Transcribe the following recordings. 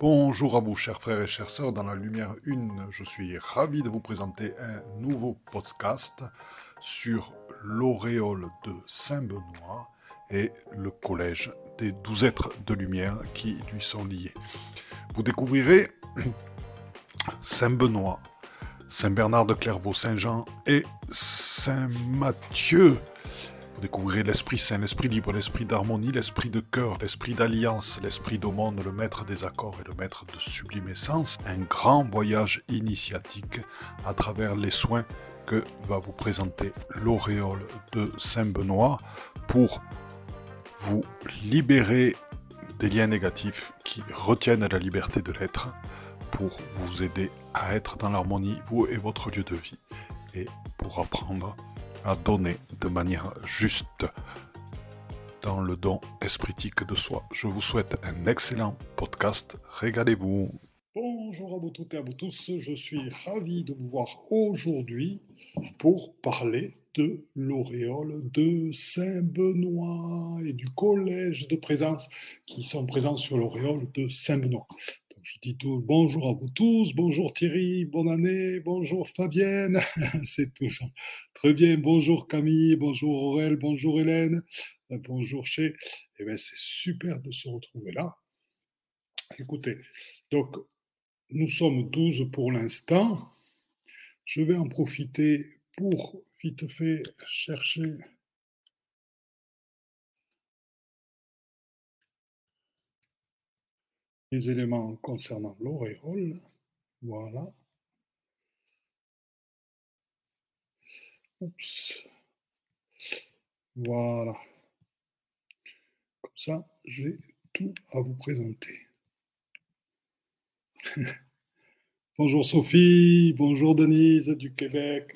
Bonjour à vous, chers frères et chères sœurs. Dans la lumière une, je suis ravi de vous présenter un nouveau podcast sur l'auréole de Saint-Benoît et le collège des douze êtres de lumière qui lui sont liés. Vous découvrirez Saint-Benoît, Saint-Bernard de Clairvaux, Saint-Jean et Saint-Matthieu vous découvrirez l'Esprit Saint, l'Esprit libre, l'Esprit d'harmonie, l'Esprit de cœur, l'Esprit d'alliance, l'Esprit d'aumône, le Maître des accords et le Maître de sublime essence. Un grand voyage initiatique à travers les soins que va vous présenter l'auréole de Saint-Benoît pour vous libérer des liens négatifs qui retiennent la liberté de l'être pour vous aider à être dans l'harmonie, vous et votre lieu de vie, et pour apprendre à donner de manière juste dans le don espritique de soi. Je vous souhaite un excellent podcast. Régalez-vous. Bonjour à vous toutes et à vous tous. Je suis ravi de vous voir aujourd'hui pour parler de l'auréole de Saint-Benoît et du collège de présence qui sont présents sur l'auréole de Saint-Benoît. Je dis bonjour à vous tous, bonjour Thierry, bonne année, bonjour Fabienne, c'est toujours très bien, bonjour Camille, bonjour Aurel, bonjour Hélène, euh, bonjour chez. Eh bien, c'est super de se retrouver là. Écoutez, donc nous sommes 12 pour l'instant. Je vais en profiter pour vite fait chercher les éléments concernant l'auréole. Voilà. Oups. Voilà. Comme ça, j'ai tout à vous présenter. bonjour Sophie, bonjour Denise du Québec.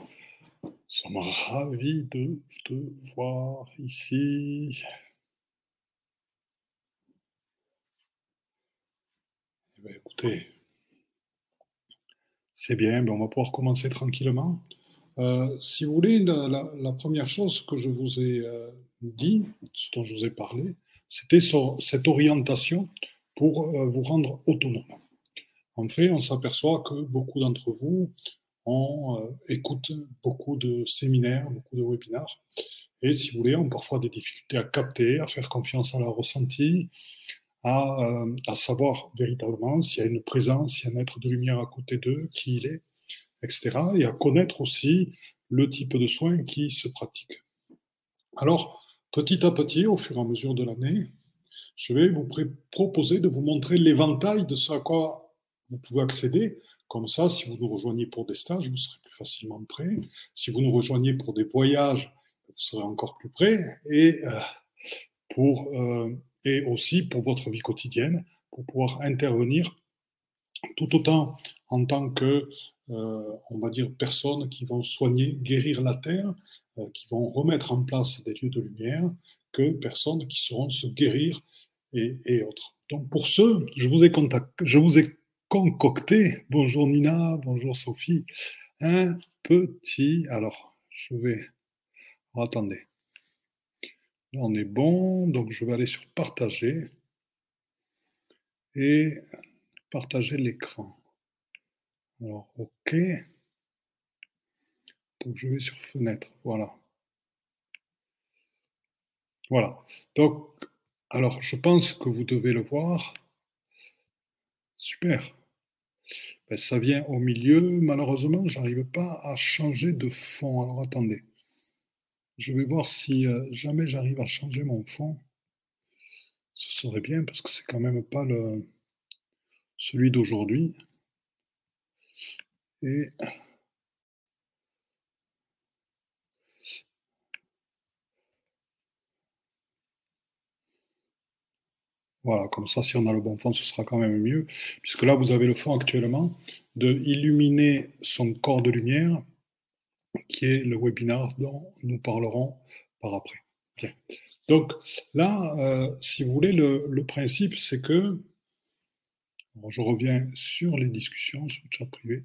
Nous sommes ravis de te voir ici. Ben, écoutez, c'est bien, ben, on va pouvoir commencer tranquillement. Euh, si vous voulez, la, première chose que je vous ai euh, dit, ce dont je vous ai parlé, c'était cette orientation pour euh, vous rendre autonome. En fait, on s'aperçoit que beaucoup d'entre vous écoutent beaucoup de séminaires, beaucoup de webinars, et si vous voulez, ont parfois des difficultés à capter, à faire confiance à leur ressenti, euh, à, savoir véritablement s'il y a une présence, s'il y a un être de lumière à côté d'eux, qui il est, etc. Et à connaître aussi le type de soins qui se pratiquent. Alors, petit à petit, au fur et à mesure de l'année, je vais vous proposer de vous montrer l'éventail de ce à quoi vous pouvez accéder. Comme ça, si vous nous rejoignez pour des stages, vous serez plus facilement prêt. Si vous nous rejoignez pour des voyages, vous serez encore plus prêt. Et euh, pour euh, et aussi pour votre vie quotidienne, pour pouvoir intervenir tout autant en tant que, euh, on va dire, personnes qui vont soigner, guérir la terre, euh, qui vont remettre en place des lieux de lumière, que personnes qui sauront se guérir et, autres. Donc pour ce, je vous ai, je vous ai concocté, bonjour Nina, bonjour Sophie, un petit, alors je vais, attendez, on est bon, donc je vais aller sur partager et partager l'écran. Alors, OK. Donc je vais sur fenêtre, voilà. Voilà. Donc, alors je pense que vous devez le voir. Super. Ben, ça vient au milieu. Malheureusement, je n'arrive pas à changer de fond. Alors attendez. Je vais voir si euh, jamais j'arrive à changer mon fond. Ce serait bien parce que c'est quand même pas le, celui d'aujourd'hui. Et Voilà, comme ça, si on a le bon fond, ce sera quand même mieux, puisque là, vous avez le fond actuellement de illuminer son corps de lumière qui est le webinar dont nous parlerons par après. Donc là, euh, si vous voulez, le, principe, c'est que, je reviens sur les discussions, sur le chat privé,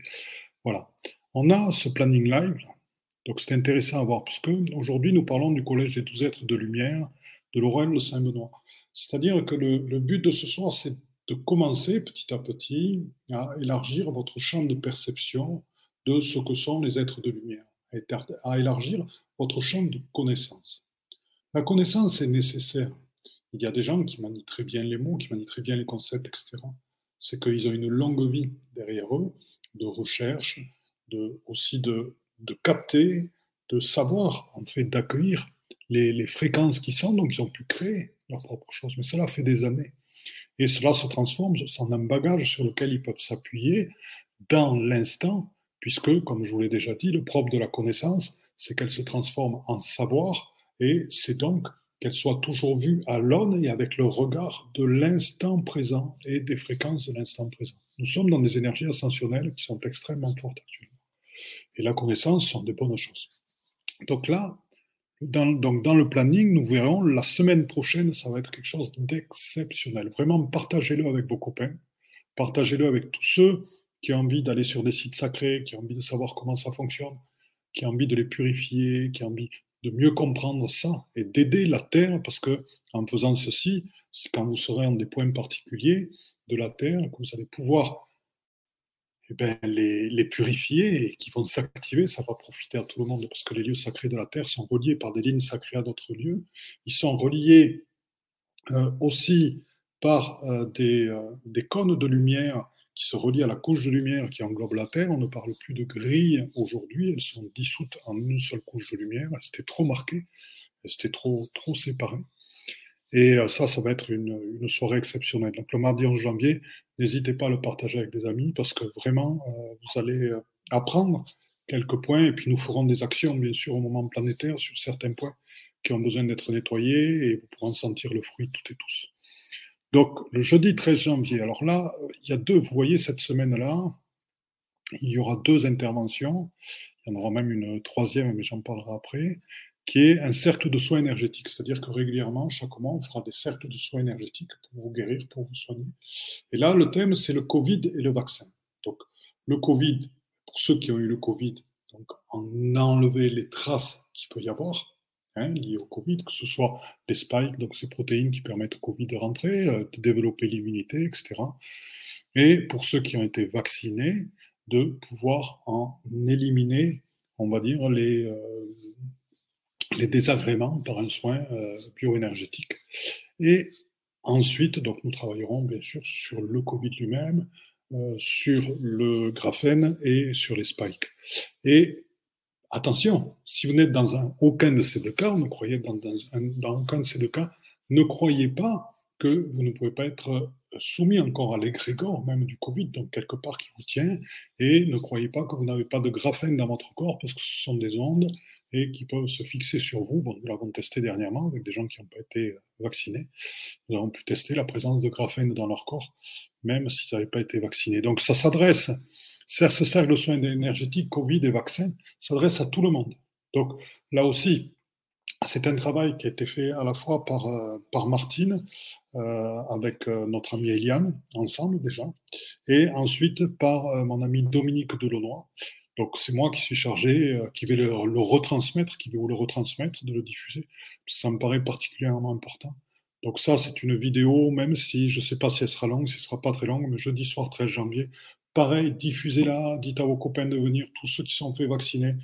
voilà, on a ce planning live, donc c'est intéressant à voir, parce qu'aujourd'hui, nous parlons du Collège des douze êtres de lumière de l'Oréal de Saint-Benoît. C'est-à-dire que le, but de ce soir, c'est de commencer petit à petit à élargir votre champ de perception de ce que sont les êtres de lumière, à élargir votre champ de connaissance. La connaissance est nécessaire. Il y a des gens qui manient très bien les mots, qui manient très bien les concepts, etc. C'est qu'ils ont une longue vie derrière eux de recherche, aussi de, de capter, de savoir, en fait, d'accueillir les, les, fréquences qui sont, donc ils ont pu créer leur propre chose. Mais cela fait des années. Et cela se transforme en un bagage sur lequel ils peuvent s'appuyer dans l'instant, puisque, comme je vous l'ai déjà dit, le propre de la connaissance, c'est qu'elle se transforme en savoir, et c'est donc qu'elle soit toujours vue à l'aune et avec le regard de l'instant présent et des fréquences de l'instant présent. Nous sommes dans des énergies ascensionnelles qui sont extrêmement fortes actuellement. Et la connaissance sont des bonnes choses. Donc là, donc dans le planning, nous verrons la semaine prochaine, ça va être quelque chose d'exceptionnel. Vraiment, partagez-le avec vos copains, partagez-le avec tous ceux qui ont envie d'aller sur des sites sacrés, qui ont envie de savoir comment ça fonctionne, qui ont envie de les purifier, qui ont envie de mieux comprendre ça et d'aider la Terre, parce que en faisant ceci, quand vous serez en des points particuliers de la Terre, que vous allez pouvoir eh ben, les, purifier et qui vont s'activer, ça va profiter à tout le monde parce que les lieux sacrés de la Terre sont reliés par des lignes sacrées à d'autres lieux. Ils sont reliés euh, aussi par euh, euh, des, cônes de lumière se relient à la couche de lumière qui englobe la Terre. On ne parle plus de grilles aujourd'hui, elles sont dissoutes en une seule couche de lumière. Elles étaient trop marquées, elles étaient trop, séparées. Et euh, ça, ça va être une, une, soirée exceptionnelle. Donc le mardi 11 janvier, n'hésitez pas à le partager avec des amis parce que vraiment, euh, vous allez euh, apprendre quelques points et puis nous ferons des actions, bien sûr, au moment planétaire sur certains points qui ont besoin d'être nettoyés et vous pourrez en sentir le fruit toutes et tous. Donc le jeudi 13 janvier, alors là, il y a deux, vous voyez cette semaine-là, il y aura deux interventions, il y en aura même une troisième, mais j'en parlerai après qui est un cercle de soins énergétiques. C'est-à-dire que régulièrement, chaque mois, on fera des cercles de soins énergétiques pour vous guérir, pour vous soigner. Et là, le thème, c'est le Covid et le vaccin. Donc, le Covid, pour ceux qui ont eu le Covid, donc en enlever les traces qu'il peut y avoir hein, liées au Covid, que ce soit les spikes, donc ces protéines qui permettent au Covid de rentrer, euh, de développer l'immunité, etc. Et pour ceux qui ont été vaccinés, de pouvoir en éliminer, on va dire, les, euh, les désagréments par un soin euh, bioénergétique. Et ensuite, donc, nous travaillerons bien sûr sur le Covid lui-même, sur le graphène et sur les spikes. Et attention, si vous n'êtes dans un, aucun de ces deux cas, ne croyez dans, aucun de ces deux cas, ne croyez pas que vous ne pouvez pas être soumis encore à l'égrégore même du Covid, donc quelque part qui vous tient, et ne croyez pas que vous n'avez pas de graphène dans votre corps parce que ce sont des ondes et qui peuvent se fixer sur vous. Bon, nous l'avons testé dernièrement avec des gens qui n'ont pas été vaccinés. Nous avons pu tester la présence de graphène dans leur corps, même s'ils n'avaient pas été vaccinés. Donc ça s'adresse, ce cercle de soins énergétiques, Covid et vaccins, s'adresse à tout le monde. Donc là aussi, c'est un travail qui a été fait à la fois par, euh, par Martine, euh, avec euh, notre amie Eliane, ensemble déjà, et ensuite par mon ami Dominique Delaunoy, donc c'est moi qui suis chargé, qui vais le, retransmettre, qui vais vous le retransmettre, de le diffuser. Ça me paraît particulièrement important. Donc ça, c'est une vidéo, même si je ne sais pas si elle sera longue, si elle ne sera pas très longue, mais jeudi soir 13 janvier, pareil, diffusez-la, dites à vos copains de venir, tous ceux qui sont fait vacciner,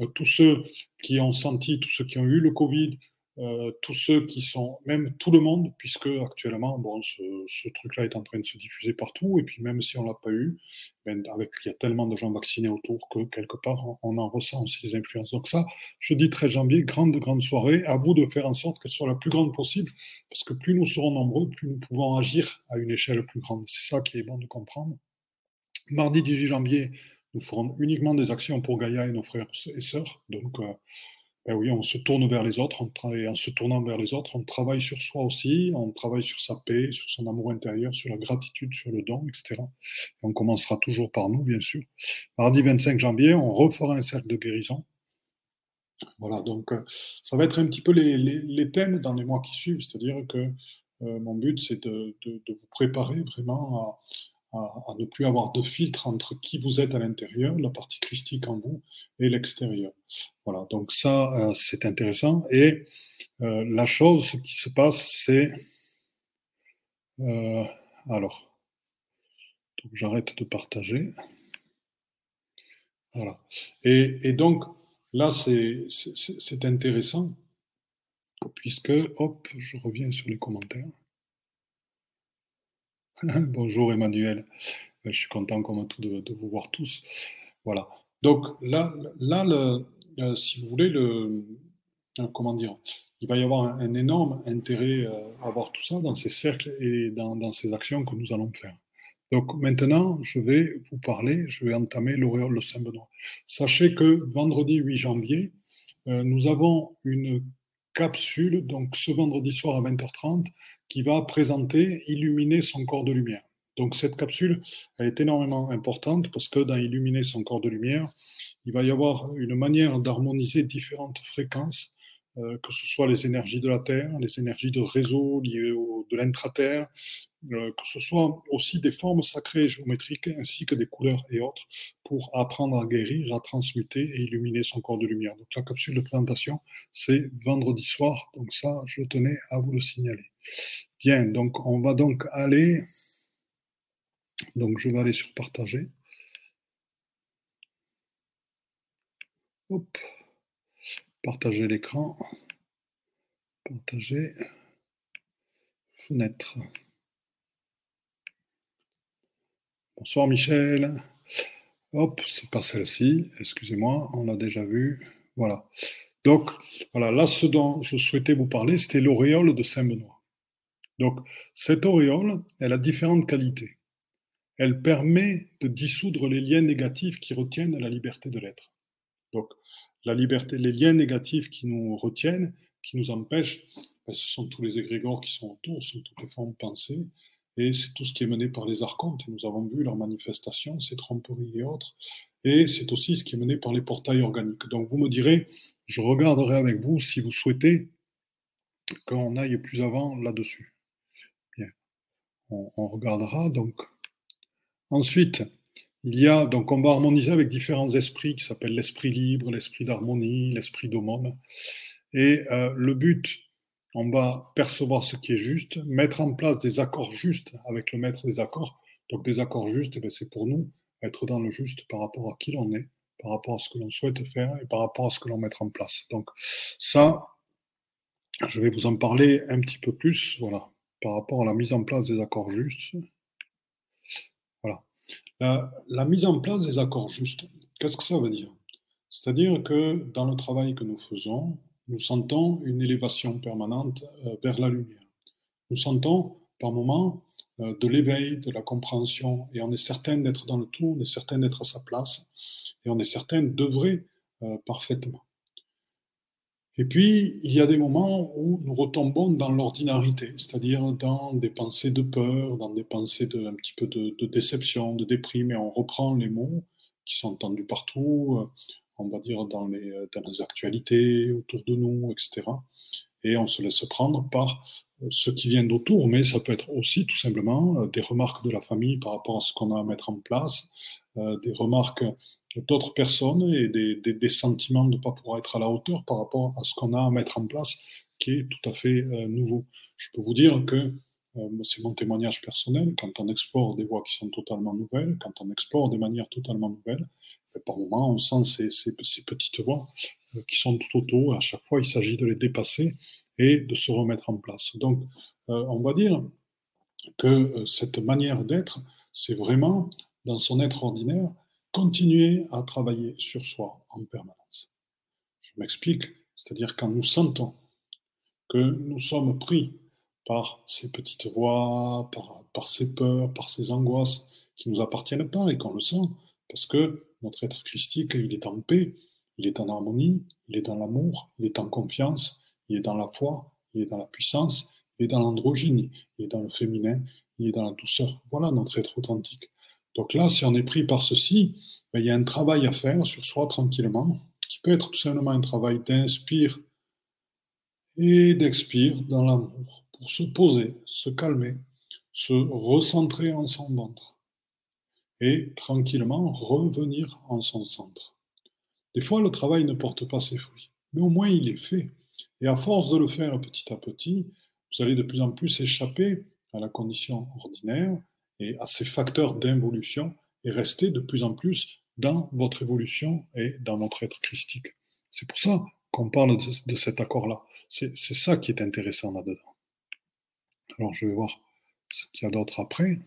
euh, tous ceux qui ont senti, tous ceux qui ont eu le Covid, euh, tous ceux qui sont, même tout le monde, puisque actuellement, bon, ce, truc-là est en train de se diffuser partout, et puis même si on l'a pas eu, ben, avec, il y a tellement de gens vaccinés autour que quelque part, on, en ressent aussi les influences. Donc ça, je dis 13 janvier, grande, grande soirée, à vous de faire en sorte qu'elle soit la plus grande possible, parce que plus nous serons nombreux, plus nous pouvons agir à une échelle plus grande. C'est ça qui est bon de comprendre. Mardi 18 janvier, nous ferons uniquement des actions pour Gaïa et nos frères et sœurs, donc euh, ben oui, on se tourne vers les autres, on en se tournant vers les autres, on travaille sur soi aussi, on travaille sur sa paix, sur son amour intérieur, sur la gratitude, sur le don, etc. Et on commencera toujours par nous, bien sûr. Mardi 25 janvier, on refera un cercle de guérison. Voilà, donc euh, ça va être un petit peu les, thèmes dans les mois qui suivent, c'est-à-dire que euh, mon but, c'est de, de, vous préparer vraiment à, à, ne plus avoir de filtre entre qui vous êtes à l'intérieur, la partie christique en vous, et l'extérieur. Voilà, donc ça, euh, c'est intéressant. Et euh, la chose, ce qui se passe, c'est... Euh, alors, j'arrête de partager. Voilà. Et, donc, là, c'est intéressant, puisque, hop, je reviens sur les commentaires. Bonjour Emmanuel, je suis content comme tout de, vous voir tous. Voilà. Donc là, là euh, si vous voulez, le, euh, comment dire, il va y avoir un, énorme intérêt euh, à voir tout ça dans ces cercles et dans, dans ces actions que nous allons faire. Donc maintenant, je vais vous parler, je vais entamer l'auréole de Saint-Benoît. Sachez que vendredi 8 janvier, nous avons une capsule, donc ce vendredi soir à 20h30, qui va présenter Illuminer son corps de lumière. Donc cette capsule, elle est énormément importante parce que dans Illuminer son corps de lumière, il va y avoir une manière d'harmoniser différentes fréquences, que ce soit les énergies de la Terre, les énergies de réseau liées au, de l'intraterre, euh, que ce soit aussi des formes sacrées géométriques ainsi que des couleurs et autres pour apprendre à guérir, à transmuter et illuminer son corps de lumière. Donc la capsule de présentation, c'est vendredi soir, donc ça, je tenais à vous le signaler. Bien, donc on va donc aller, donc je vais aller sur partager. Hop. Partager l'écran. Partager. Fenêtre. Bonsoir Michel. Hop, c'est pas celle-ci, excusez-moi, on l'a déjà vu. Voilà. Donc, voilà, là, ce dont je souhaitais vous parler, c'était l'auréole de Saint-Benoît. Donc, cette auréole, elle a différentes qualités. Elle permet de dissoudre les liens négatifs qui retiennent la liberté de l'être. Donc, la liberté, les liens négatifs qui nous retiennent, qui nous empêchent, ben, ce sont tous les égrégores qui sont autour, ce sont toutes les formes pensées, et c'est tout ce qui est mené par les archontes, nous avons vu leurs manifestations, ces tromperies et autres, et c'est aussi ce qui est mené par les portails organiques. Donc vous me direz, je regarderai avec vous si vous souhaitez qu'on aille plus avant là-dessus. Bien, on, on regardera donc. Ensuite, il y a, donc on va harmoniser avec différents esprits qui s'appellent l'esprit libre, l'esprit d'harmonie, l'esprit d'aumône. Et euh, le but, on va percevoir ce qui est juste, mettre en place des accords justes avec le maître des accords. Donc des accords justes, eh c'est pour nous être dans le juste par rapport à qui l'on est, par rapport à ce que l'on souhaite faire et par rapport à ce que l'on met en place. Donc ça, je vais vous en parler un petit peu plus, voilà, par rapport à la mise en place des accords justes. La, mise en place des accords justes, qu'est-ce que ça veut dire? C'est-à-dire que dans le travail que nous faisons, nous sentons une élévation permanente euh, vers la lumière. Nous sentons par moments euh, de l'éveil, de la compréhension, et on est certain d'être dans le tout, on est certain d'être à sa place, et on est certain d'œuvrer euh, parfaitement. Et puis, il y a des moments où nous retombons dans l'ordinarité, c'est-à-dire dans des pensées de peur, dans des pensées de, un petit peu de, déception, de déprime, et on reprend les mots qui sont entendus partout, euh, on va dire dans les, dans les actualités autour de nous, etc. Et on se laisse prendre par euh, ce qui vient d'autour, mais ça peut être aussi tout simplement euh, des remarques de la famille par rapport à ce qu'on a à mettre en place, des remarques d'autres personnes et des, des, sentiments de ne pas pouvoir être à la hauteur par rapport à ce qu'on a à mettre en place, qui est tout à fait euh, nouveau. Je peux vous dire que euh, c'est mon témoignage personnel, quand on explore des voies qui sont totalement nouvelles, quand on explore des manières totalement nouvelles, ben, par moments on sent ces, ces, petites voies euh, qui sont tout autour, à chaque fois il s'agit de les dépasser et de se remettre en place. Donc on va dire que cette manière d'être, c'est vraiment dans son être ordinaire, continuer à travailler sur soi en permanence. Je m'explique, c'est-à-dire quand nous sentons que nous sommes pris par ces petites voix, par, par ces peurs, par ces angoisses qui ne nous appartiennent pas et qu'on le sent, parce que notre être christique, il est en paix, il est en harmonie, il est dans l'amour, il est en confiance, il est dans la foi, il est dans la puissance, il est dans l'androgynie, il est dans le féminin, il est dans la douceur. Voilà notre être authentique. Donc là, si on est pris par ceci, ben, il y a un travail à faire sur soi tranquillement, qui peut être tout simplement un travail d'inspire et d'expire dans l'amour, pour se poser, se calmer, se recentrer en son ventre et tranquillement revenir en son centre. Des fois, le travail ne porte pas ses fruits, mais au moins il est fait. Et à force de le faire petit à petit, vous allez de plus en plus échapper à la condition ordinaire et à ces facteurs d'involution et rester de plus en plus dans votre évolution et dans votre être christique. C'est pour ça qu'on parle de, cet accord-là. C'est ça qui est intéressant là-dedans. Alors je vais voir ce qu'il y a d'autre après.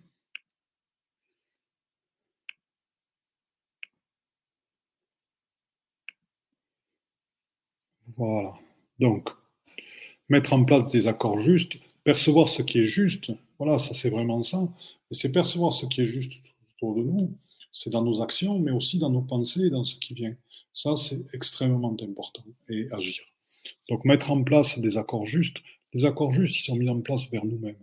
Voilà. Donc, mettre en place des accords justes, percevoir ce qui est juste, voilà, ça c'est vraiment ça. Et c'est percevoir ce qui est juste autour de nous, c'est dans nos actions, mais aussi dans nos pensées et dans ce qui vient. Ça, c'est extrêmement important et agir. Donc, mettre en place des accords justes. Les accords justes, ils sont mis en place vers nous-mêmes.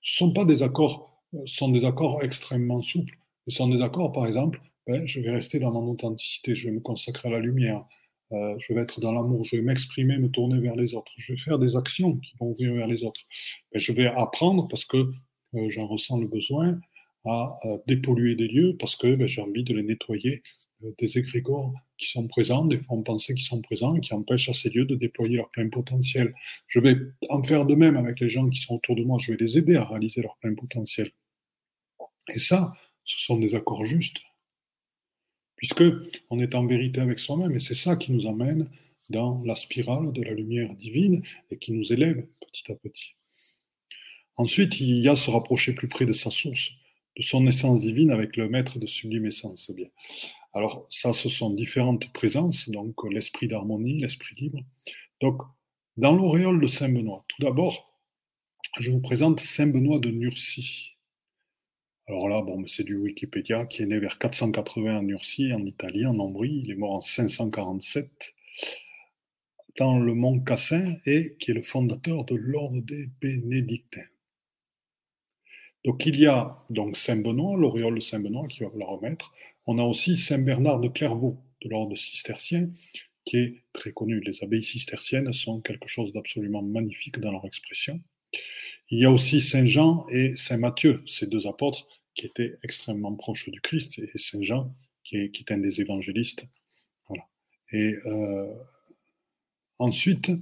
Ce ne sont pas des accords, euh, ce sont des accords extrêmement souples. Ce sont des accords, par exemple, ben, je vais rester dans mon authenticité, je vais me consacrer à la lumière, euh, je vais être dans l'amour, je vais m'exprimer, me tourner vers les autres, je vais faire des actions qui vont venir vers les autres. Ben, je vais apprendre parce que j'en ressens le besoin à, dépolluer des lieux parce que ben, j'ai envie de les nettoyer euh, des égrégores qui sont présents, des formes pensées qui sont présents, qui empêchent à ces lieux de déployer leur plein potentiel. Je vais en faire de même avec les gens qui sont autour de moi, je vais les aider à réaliser leur plein potentiel. Et ça, ce sont des accords justes puisque on est en vérité avec soi-même, et c'est ça qui nous amène dans la spirale de la lumière divine et qui nous élève petit à petit. Ensuite, il y a se rapprocher plus près de sa source, de son essence divine avec le maître de sublime essence. Alors ça, ce sont différentes présences, donc l'esprit d'harmonie, l'esprit libre. Donc, dans l'auréole de Saint Benoît, tout d'abord, je vous présente Saint Benoît de Nursie. Alors là, bon, c'est du Wikipédia, qui est né vers 480 en Nursie, en Italie, en Ombrie. Il est mort en 547 dans le Mont Cassin et qui est le fondateur de l'ordre des Bénédictins. Donc il y a donc Saint Benoît, l'auréole de Saint Benoît qui va la remettre. On a aussi Saint Bernard de Clairvaux de l'ordre cistercien qui est très connu. Les abbayes cisterciennes sont quelque chose d'absolument magnifique dans leur expression. Il y a aussi Saint Jean et Saint Matthieu, ces deux apôtres qui étaient extrêmement proches du Christ, et Saint Jean, qui est, un des évangélistes. Voilà. Et euh, ensuite,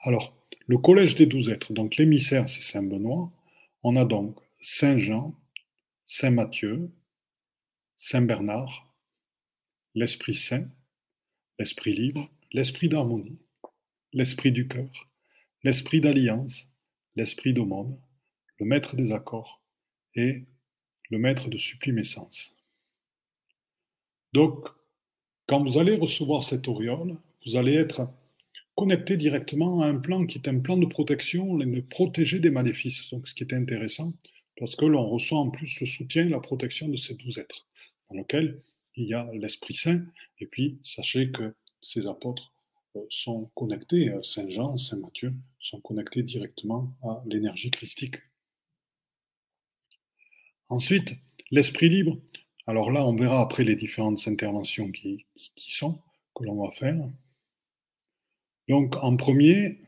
alors, le collège des douze êtres, donc l'émissaire, c'est Saint Benoît. On a donc Saint Jean, Saint Matthieu, Saint Bernard, l'Esprit Saint, l'Esprit libre, l'Esprit d'harmonie, l'Esprit du cœur, l'Esprit d'alliance, l'Esprit d'aumône, le maître des accords et le maître de sublime essence. Donc, quand vous allez recevoir cette auréole, vous allez être connecté directement à un plan qui est un plan de protection, de protéger des maléfices. Donc, ce qui est intéressant, parce que l'on reçoit en plus le soutien, la protection de ces douze êtres, dans lequel il y a l'Esprit Saint, et puis sachez que ces apôtres euh, sont connectés, euh, Saint Jean, Saint Matthieu, sont connectés directement à l'énergie christique. Ensuite, l'esprit libre. Alors là, on verra après les différentes interventions qui, sont, que l'on va faire. Donc, en premier,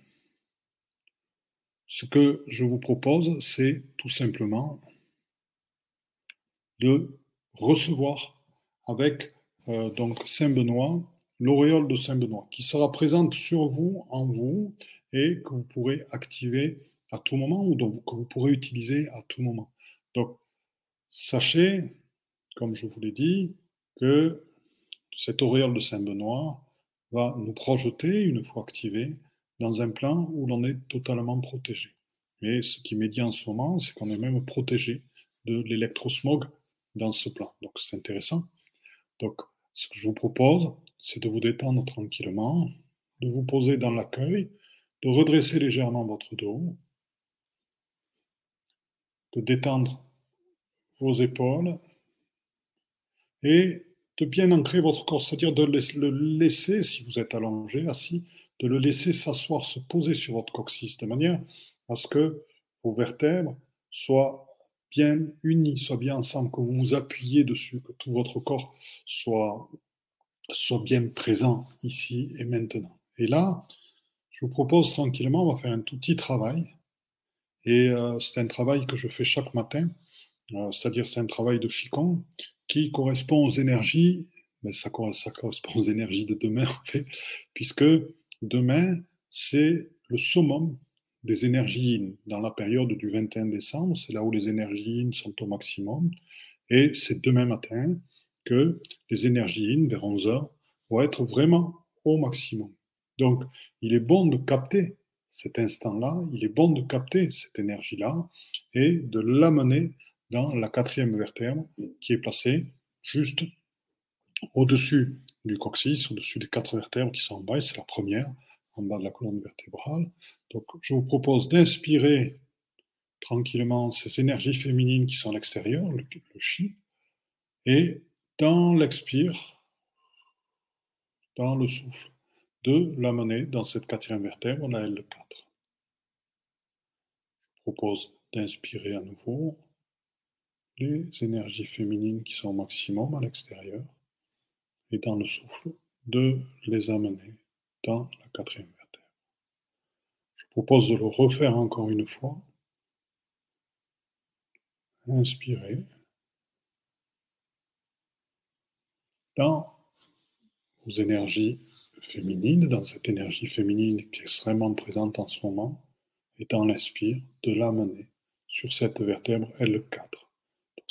ce que je vous propose, c'est tout simplement de recevoir avec euh, donc Saint Benoît l'auréole de Saint Benoît, qui sera présente sur vous, en vous, et que vous pourrez activer à tout moment ou que vous pourrez utiliser à tout moment. Donc, Sachez, comme je vous l'ai dit, que cette auréole de Saint-Benoît va nous projeter, une fois activée, dans un plan où l'on est totalement protégé. Et ce qui m'est dit en ce moment, c'est qu'on est même protégé de l'électrosmog dans ce plan. Donc c'est intéressant. Donc ce que je vous propose, c'est de vous détendre tranquillement, de vous poser dans l'accueil, de redresser légèrement votre dos, de détendre vos épaules et de bien ancrer votre corps, c'est-à-dire de le laisser, si vous êtes allongé, assis, de le laisser s'asseoir, se poser sur votre coccyx, de manière à ce que vos vertèbres soient bien unis, soient bien ensemble, que vous vous appuyez dessus, que tout votre corps soit, soit bien présent ici et maintenant. Et là, je vous propose tranquillement, on va faire un tout petit travail. Et euh, c'est un travail que je fais chaque matin c'est-à-dire c'est un travail de Qigong qui correspond aux énergies, mais ça, correspond aux énergies de demain en fait, puisque demain c'est le summum des énergies dans la période du 21 décembre, c'est là où les énergies sont au maximum, et c'est demain matin que les énergies vers 11 heures vont être vraiment au maximum. Donc, il est bon de capter cet instant-là, il est bon de capter cette énergie-là et de l'amener dans la quatrième vertèbre qui est placée juste au-dessus du coccyx, au-dessus des quatre vertèbres qui sont en bas, et c'est la première, en bas de la colonne vertébrale. Donc, je vous propose d'inspirer tranquillement ces énergies féminines qui sont à l'extérieur, le, le chi, et dans l'expire, dans le souffle, de l'amener dans cette quatrième vertèbre, la L4. Je propose d'inspirer à nouveau les énergies féminines qui sont au maximum à l'extérieur et dans le souffle de les amener dans la quatrième vertèbre. Je propose de le refaire encore une fois. Inspirez. Dans vos énergies féminines, dans cette énergie féminine qui est extrêmement présente en ce moment, et dans l'inspire, de l'amener sur cette vertèbre L4.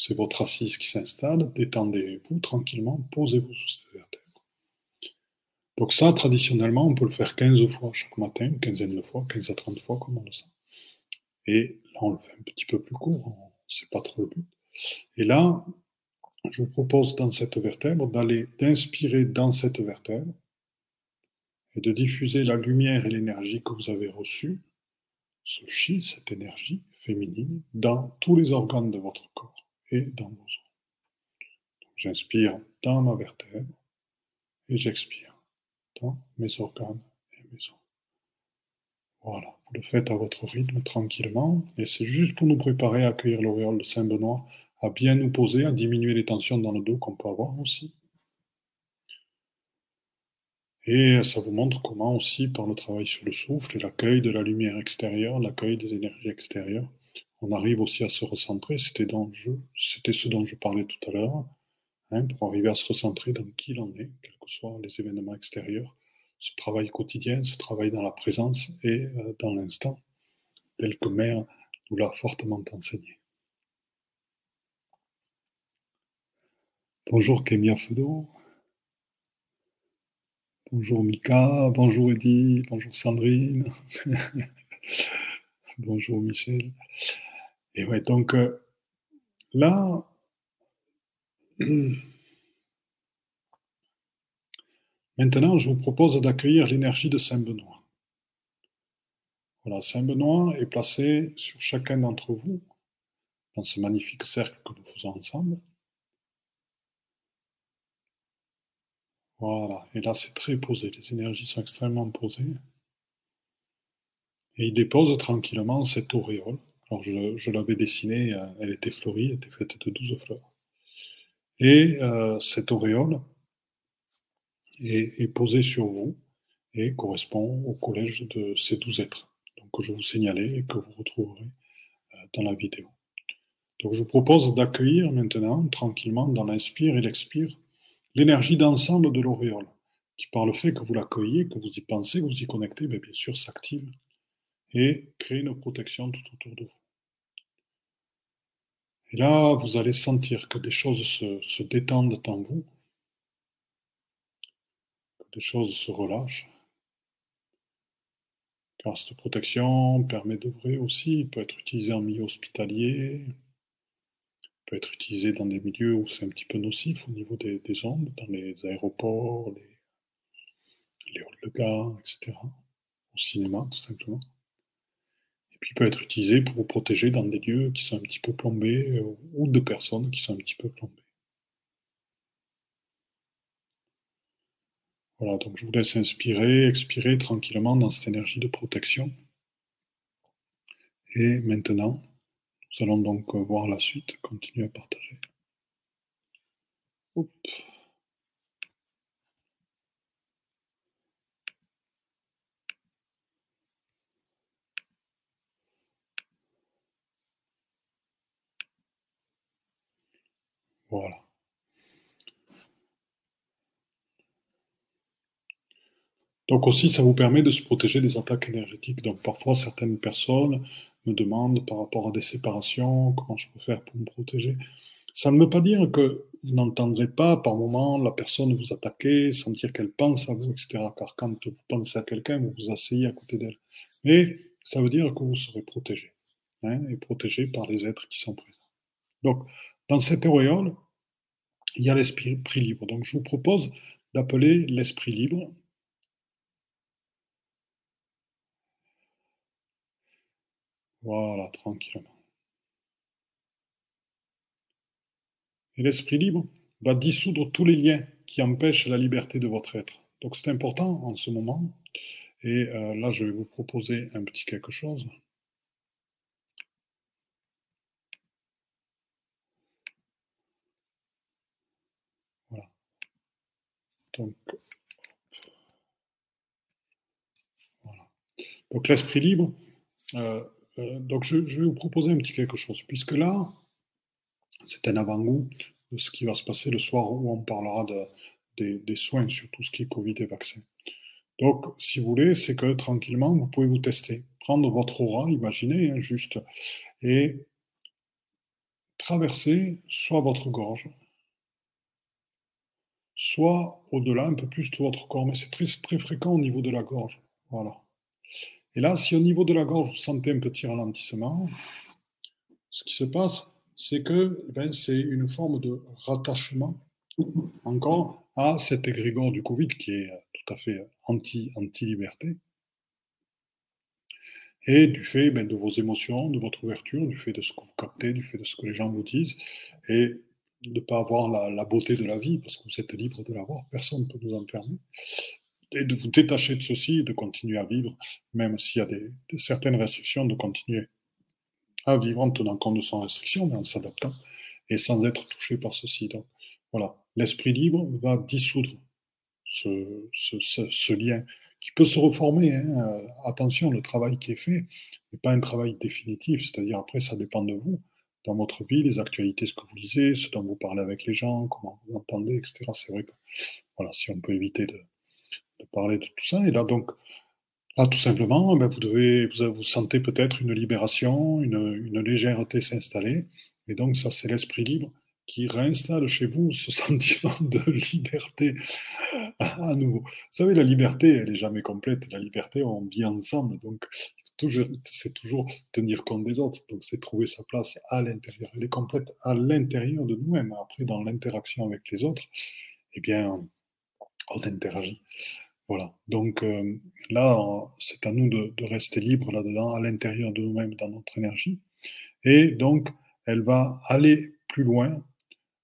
C'est votre assise qui s'installe, détendez-vous tranquillement, posez-vous sur cette vertèbre. Donc ça, traditionnellement, on peut le faire 15 fois chaque matin, quinzaine de fois, 15 à 30 fois, comme on le sent. Et là, on le fait un petit peu plus court, c'est pas trop le but. Et là, je vous propose dans cette vertèbre d'aller, d'inspirer dans cette vertèbre et de diffuser la lumière et l'énergie que vous avez reçue, ce chi, cette énergie féminine, dans tous les organes de votre corps et dans vos os. J'inspire dans ma vertèbre et j'expire dans mes organes et mes os. Voilà, vous le faites à votre rythme tranquillement et c'est juste pour nous préparer à accueillir l'auréole de Saint-Benoît, à bien nous poser, à diminuer les tensions dans le dos qu'on peut avoir aussi. Et ça vous montre comment aussi, par le travail sur le souffle et l'accueil de la lumière extérieure, l'accueil des énergies extérieures, on arrive aussi à se recentrer. C'était, ce dont je parlais tout à l'heure, hein, pour arriver à se recentrer dans qui l'on est, quels que soient les événements extérieurs. Ce travail quotidien, ce travail dans la présence et euh, dans l'instant, tel que Mère nous l'a fortement enseigné. Bonjour Kémia Fedo. Bonjour Mika, bonjour Eddy, bonjour Sandrine, bonjour Michel. Et donc euh, là, maintenant, je vous propose d'accueillir l'énergie de Saint-Benoît. Voilà, Saint-Benoît est placé sur chacun d'entre vous, dans ce magnifique cercle que nous faisons ensemble. Voilà, et là c'est très posé, les énergies sont extrêmement posées. Et il dépose tranquillement cette auréole alors je, l'avais dessinée, euh, elle était fleurie, elle était faite de 12 fleurs. Et euh, cette auréole est, posée sur vous et correspond au collège de ces douze êtres, donc que je vous signalais et que vous retrouverez euh, dans la vidéo. Donc je vous propose d'accueillir maintenant, tranquillement, dans l'inspire et l'expire, l'énergie d'ensemble de l'auréole, qui par le fait que vous l'accueillez, que vous y pensez, que vous y connectez, bien, bien sûr s'active et crée une protection tout autour de vous. Et là, vous allez sentir que des choses se, détendent en vous, que des choses se relâchent. Car cette protection permet d'ouvrir aussi, peut être utilisée en milieu hospitalier, peut être utilisée dans des milieux où c'est un petit peu nocif au niveau des, ondes, dans les aéroports, les, les halls de gare, etc. Au cinéma, tout simplement puis peut être utilisé pour vous protéger dans des lieux qui sont un petit peu plombés euh, ou de personnes qui sont un petit peu plombées. Voilà, donc je vous laisse inspirer, expirer tranquillement dans cette énergie de protection. Et maintenant, nous allons donc voir la suite, continuer à partager. Voilà. Donc aussi, ça vous permet de se protéger des attaques énergétiques. Donc parfois, certaines personnes me demandent par rapport à des séparations, comment je peux faire pour me protéger. Ça ne veut pas dire que vous n'entendrez pas par moment la personne vous attaquer, sentir qu'elle pense à vous, etc. Car quand vous pensez à quelqu'un, vous vous asseyez à côté d'elle. Mais ça veut dire que vous serez protégé, hein, et protégé par les êtres qui sont présents. Donc, dans cette auréole, il y a l'esprit libre. Donc, je vous propose d'appeler l'esprit libre. Voilà, tranquillement. Et l'esprit libre va dissoudre tous les liens qui empêchent la liberté de votre être. Donc c'est important en ce moment. Et euh, là, je vais vous proposer un petit quelque chose. Donc, l'esprit libre. Euh, euh, donc je, vais vous proposer un petit quelque chose, puisque là, c'est un avant-goût de ce qui va se passer le soir où on parlera de, des, soins sur tout ce qui est Covid et vaccin. Donc, si vous voulez, c'est que tranquillement, vous pouvez vous tester. Prendre votre aura, imaginez, hein, juste, et traverser soit votre gorge, soit au-delà, un peu plus de votre corps, mais c'est très, fréquent au niveau de la gorge. Voilà. Et là, si au niveau de la gorge, vous sentez un petit ralentissement, ce qui se passe, c'est que ben, c'est une forme de rattachement encore à cet égrégore du Covid qui est tout à fait anti, anti-liberté. Et du fait ben, de vos émotions, de votre ouverture, du fait de ce que vous captez, du fait de ce que les gens vous disent, et de ne pas avoir la, beauté de la vie, parce que vous êtes libre de l'avoir, personne ne peut vous en permettre, et de vous détacher de ceci, de continuer à vivre, même s'il y a des, certaines restrictions, de continuer à vivre en tenant compte de son restriction, mais en s'adaptant et sans être touché par ceci. Donc voilà, l'esprit libre va dissoudre ce, ce, lien qui peut se reformer. Hein. Euh, attention, le travail qui est fait n'est pas un travail définitif, c'est-à-dire après ça dépend de vous, dans votre vie, les actualités, ce que vous lisez, ce dont vous parlez avec les gens, comment vous entendez, etc. C'est vrai que voilà, si on peut éviter de, parler de tout ça, et là donc Là, tout simplement, ben, vous, devez, vous, sentez peut-être une libération, une, légèreté s'installer. Et donc, ça, c'est l'esprit libre qui réinstalle chez vous ce sentiment de liberté à nouveau. Vous savez, la liberté, elle n'est jamais complète. La liberté, on vit ensemble. Donc, c'est toujours tenir compte des autres. Donc, c'est trouver sa place à l'intérieur. Elle est complète à l'intérieur de nous-mêmes. Après, dans l'interaction avec les autres, eh bien, on interagit. Voilà. Donc euh, là, c'est à nous de, rester libres là-dedans, à l'intérieur de nous-mêmes, dans notre énergie. Et donc, elle va aller plus loin,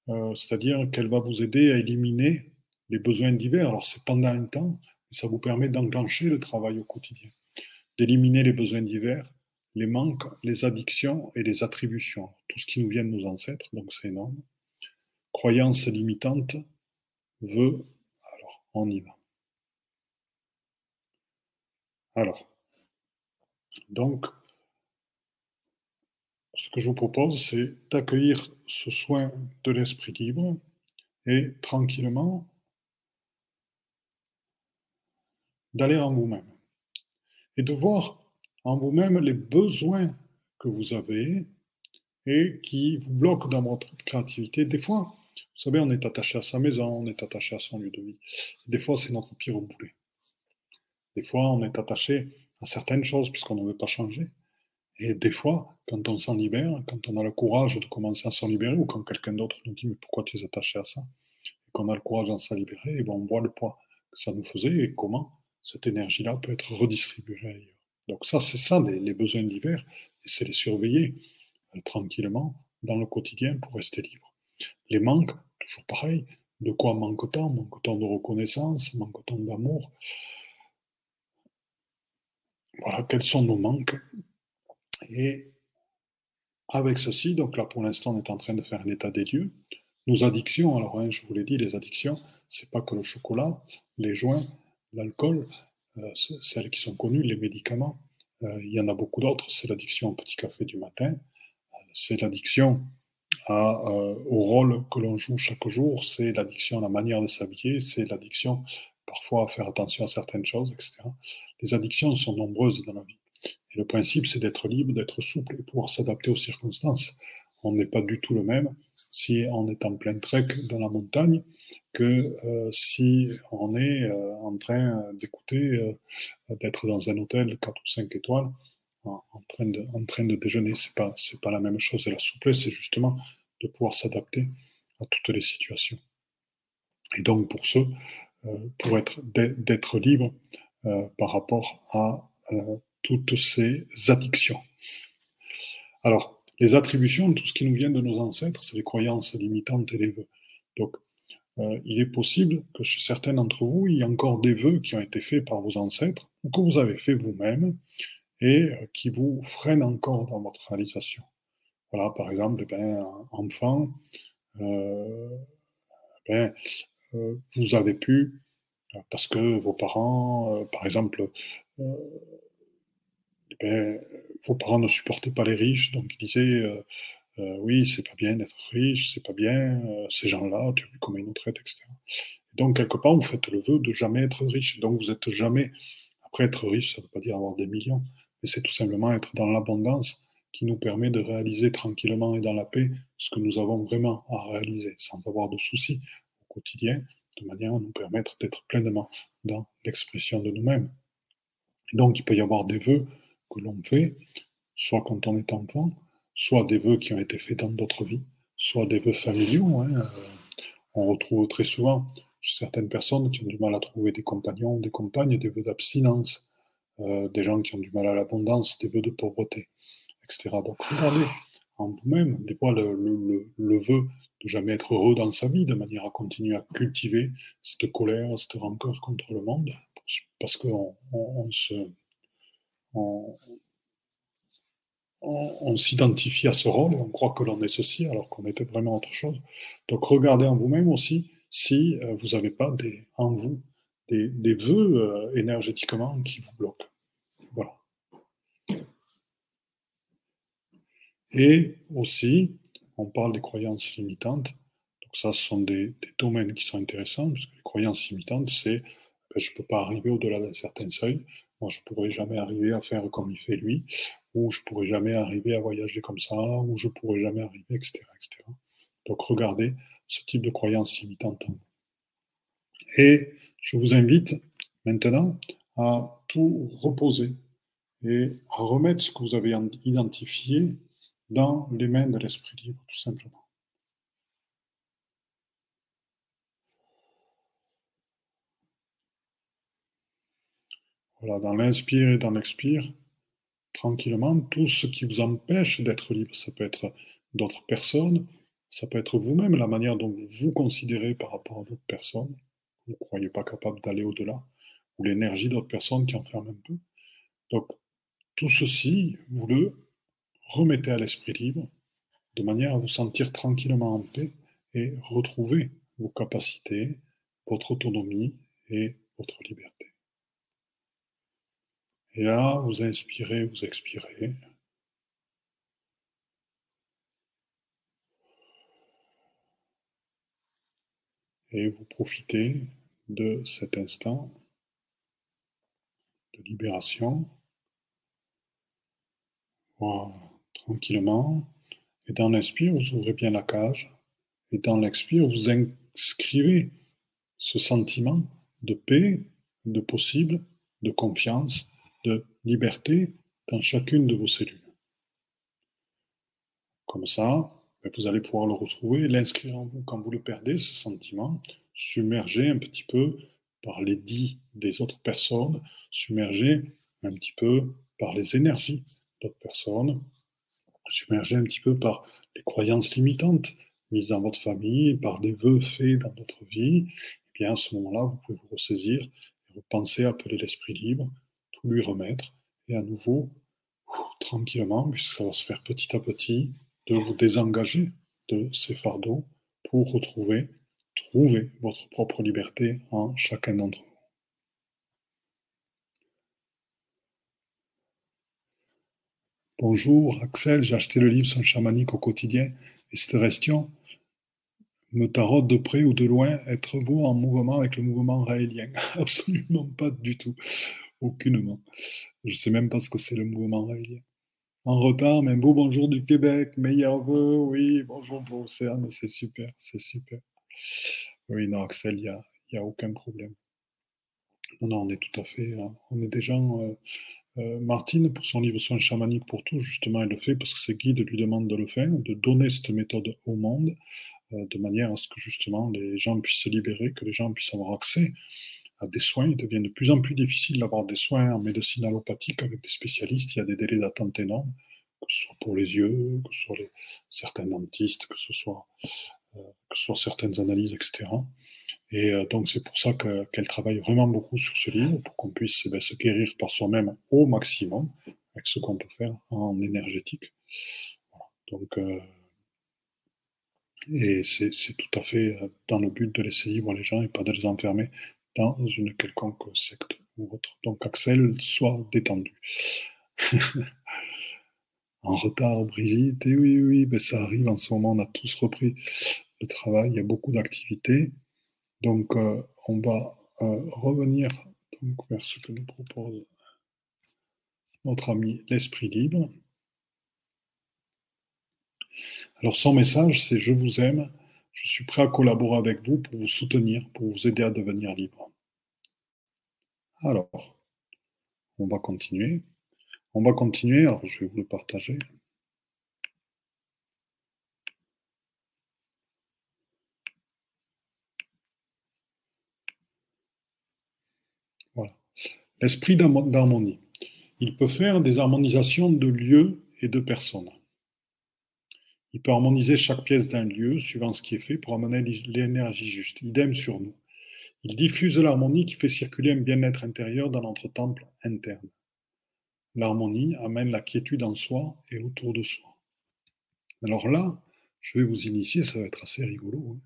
euh, c'est-à-dire qu'elle va vous aider à éliminer les besoins divers. Alors, c'est pendant un temps, mais ça vous permet d'enclencher le travail au quotidien, d'éliminer les besoins divers, les manques, les addictions et les attributions. Tout ce qui nous vient de nos ancêtres, donc c'est énorme. Croyances limitantes, veut, alors on y va. Alors, donc, ce que je vous propose, c'est d'accueillir ce soin de l'esprit libre et tranquillement d'aller en vous-même et de voir en vous-même les besoins que vous avez et qui vous bloquent dans votre créativité. Des fois, vous savez, on est attaché à sa maison, on est attaché à son lieu de vie. Des fois, c'est notre pire boulet. Des fois, on est attaché à certaines choses puisqu'on ne veut pas changer. Et des fois, quand on s'en libère, quand on a le courage de commencer à s'en libérer, ou quand quelqu'un d'autre nous dit Mais pourquoi tu es attaché à ça? Et qu'on a le courage d'en s'en libérer, et ben on voit le poids que ça nous faisait et comment cette énergie-là peut être redistribuée ailleurs. Donc, ça, c'est ça, les, besoins divers, et c'est les surveiller euh, tranquillement dans le quotidien pour rester libre. Les manques, toujours pareil, de quoi manque-t-on? Manque-t-on de reconnaissance? Manque-t-on d'amour? Voilà, quels sont nos manques? Et avec ceci, donc là pour l'instant on est en train de faire un état des lieux. Nos addictions, alors hein, je vous l'ai dit, les addictions, c'est pas que le chocolat, les joints, l'alcool, euh, celles qui sont connues, les médicaments. Euh, il y en a beaucoup d'autres. C'est l'addiction au petit café du matin. Euh, c'est l'addiction au rôle que l'on joue chaque jour. C'est l'addiction à la manière de s'habiller. C'est l'addiction parfois faire attention à certaines choses, etc. Les addictions sont nombreuses dans la vie. Le principe, c'est d'être libre, d'être souple et pouvoir s'adapter aux circonstances. On n'est pas du tout le même si on est en plein trek dans la montagne que euh, si on est euh, en train d'écouter, euh, d'être dans un hôtel 4 ou 5 étoiles en, train, de, en train de déjeuner. C'est pas, c'est pas la même chose. Et la souplesse, c'est justement de pouvoir s'adapter à toutes les situations. Et donc, pour ce, pour être, d'être libre par rapport à toutes ces addictions. Alors, les attributions, tout ce qui nous vient de nos ancêtres, c'est les croyances limitantes et les vœux. Donc, euh, il est possible que chez certains d'entre vous, il y ait encore des vœux qui ont été faits par vos ancêtres ou que vous avez fait vous-même et euh, qui vous freinent encore dans votre réalisation. Voilà, par exemple, eh ben, enfant, euh, eh ben, vous avez pu, parce que vos parents, par exemple, ben, vos parents ne supportaient pas les riches, donc ils disaient euh, euh, oui, c'est pas bien d'être riche, c'est pas bien, euh, ces gens-là, tu vu comment ils nous traitent, etc. donc, quelque part, vous faites le vœu de jamais être riche. Donc, vous êtes jamais. Après, être riche, ça ne veut pas dire avoir des millions, mais c'est tout simplement être dans l'abondance qui nous permet de réaliser tranquillement et dans la paix ce que nous avons vraiment à réaliser, sans avoir de soucis au quotidien, de manière à nous permettre d'être pleinement dans l'expression de nous-mêmes. Donc, il peut y avoir des vœux que l'on fait, soit quand on est enfant, soit des vœux qui ont été faits dans d'autres vies, soit des vœux familiaux. Hein, euh, on retrouve très souvent certaines personnes qui ont du mal à trouver des compagnons, des compagnes, des vœux d'abstinence, euh, des gens qui ont du mal à l'abondance, des vœux de pauvreté, etc. Donc regardez en vous-même, des fois le, le, vœu de jamais être heureux dans sa vie, de manière à continuer à cultiver cette colère, cette rancœur contre le monde, parce qu'on on se on, s'identifie à ce rôle et on croit que l'on est ceci alors qu'on était vraiment autre chose. Donc regardez en vous-même aussi si euh, vous n'avez pas en vous des, des vœux euh, énergétiquement qui vous bloquent. Voilà. Et aussi, on parle des croyances limitantes. Donc ça, ce sont des, domaines qui sont intéressants, parce que les croyances limitantes, c'est ben, je ne peux pas arriver au-delà d'un certain seuil, moi, je pourrais jamais arriver à faire comme il fait lui, ou je pourrais jamais arriver à voyager comme ça, ou je pourrais jamais arriver, etc., etc. Donc, regardez ce type de croyance limitante. Et je vous invite maintenant à tout reposer et à remettre ce que vous avez identifié dans les mains de l'esprit libre, tout simplement. Dans l'inspire et dans l'expire, tranquillement, tout ce qui vous empêche d'être libre, ça peut être d'autres personnes, ça peut être vous-même, la manière dont vous vous considérez par rapport à d'autres personnes, vous ne croyez pas capable d'aller au-delà, ou l'énergie d'autres personnes qui enferment un peu. Donc, tout ceci, vous le remettez à l'esprit libre, de manière à vous sentir tranquillement en paix et retrouver vos capacités, votre autonomie et votre liberté. Et là, vous inspirez, vous expirez. Et vous profitez de cet instant de libération. Tranquillement. Et dans l'inspire, vous ouvrez bien la cage. Et dans l'expire, vous inscrivez ce sentiment de paix, de possible, de confiance de liberté dans chacune de vos cellules. Comme ça, ben, vous allez pouvoir le retrouver, l'inscrire en vous quand vous le perdez, ce sentiment, submergé un petit peu par les dits des autres personnes, submergé un petit peu par les énergies d'autres personnes, submergé un petit peu par les croyances limitantes mises dans votre famille, par des vœux faits dans votre vie, et eh bien à ce moment-là, vous pouvez vous ressaisir repenser, appeler l'esprit libre lui remettre, et à nouveau, tranquillement, puisque ça va se faire petit à petit, de vous désengager de ces fardeaux pour retrouver, trouver votre propre liberté en chacun d'entre vous. Bonjour Axel, j'ai acheté le livre Son chamanique au quotidien et cette question me taraude de près ou de loin, êtes-vous en mouvement avec le mouvement raélien? Absolument pas du tout, aucunement. Je ne sais même pas ce que c'est le mouvement raélien. En retard, mais beau bonjour du Québec, meilleur vœu, oui, bonjour pour Océane, c'est super, c'est super. Oui, non, Axel, il n'y a, y a aucun problème. Non, non, on est tout à fait, hein, on est des gens. Euh, euh, Martine, pour son livre Soins chamaniques pour tout, justement, elle le fait parce que ses guides lui demandent de le faire, de donner cette méthode au monde, euh, de manière à ce que justement les gens puissent se libérer, que les gens puissent avoir accès à des soins. Il devient de plus en plus difficile d'avoir des soins en médecine allopathique avec des spécialistes. Il y a des délais d'attente énormes, que ce soit pour les yeux, que ce soit les, certains dentistes, que ce soit, euh, que ce certaines analyses, etc. Et euh, donc c'est pour ça qu'elle travaille vraiment beaucoup sur ce livre, pour qu'on puisse eh ben, se guérir par soi-même au maximum, avec ce qu'on peut faire en énergétique. Donc, euh, et c'est tout à fait dans le but de laisser libre les gens et pas de les enfermer dans une quelconque secte ou autre. Donc Axel, soit détendu. en retard, Brigitte, et oui, oui, ben ça arrive en ce moment, on a tous repris le travail, il y a beaucoup d'activités. Donc euh, on va euh, revenir donc, vers ce que nous propose notre ami l'Esprit libre. Alors son message, c'est je vous aime, je suis prêt à collaborer avec vous pour vous soutenir, pour vous aider à devenir libre. Alors, on va continuer. On va continuer, alors je vais vous le partager. Voilà. L'esprit d'harmonie. Il peut faire des harmonisations de lieux et de personnes. Il peut harmoniser chaque pièce d'un lieu suivant ce qui est fait pour amener l'énergie juste. Idem sur nous. Il diffuse l'harmonie qui fait circuler un bien-être intérieur dans notre temple interne. L'harmonie amène la quiétude en soi et autour de soi. Alors là, je vais vous initier, ça va être assez rigolo. Hein.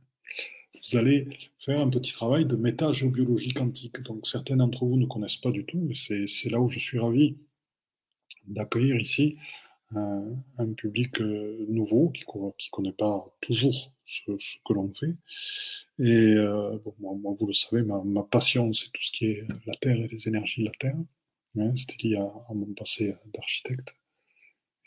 Vous allez faire un petit travail de métagéobiologie quantique. Donc certains d'entre vous ne connaissent pas du tout, mais c'est là où je suis ravi d'accueillir ici un, public euh, nouveau qui ne connaît pas toujours ce, que l'on fait. Et euh, moi, vous le savez, ma, passion, c'est tout ce qui est la Terre et les énergies de la Terre. Hein, C'était lié à, mon passé d'architecte.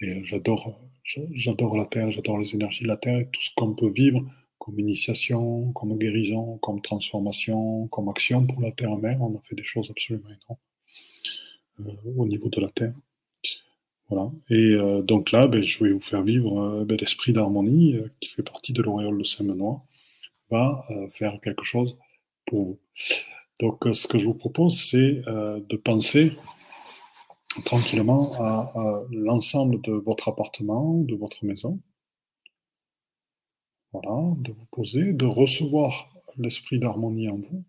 Et j'adore, j'adore la Terre, j'adore les énergies de la Terre et tout ce qu'on peut vivre comme initiation, comme guérison, comme transformation, comme action pour la Terre-Mère. On a fait des choses absolument énormes euh, au niveau de la Terre. Voilà. Et euh, donc là, ben, je vais vous faire vivre euh, ben, l'esprit d'harmonie euh, qui fait partie de l'auréole de Saint-Benoît, va faire quelque chose pour vous. Donc ce que je vous propose, c'est de penser tranquillement à, l'ensemble de votre appartement, de votre maison. Voilà, de vous poser, de recevoir l'esprit d'harmonie en vous.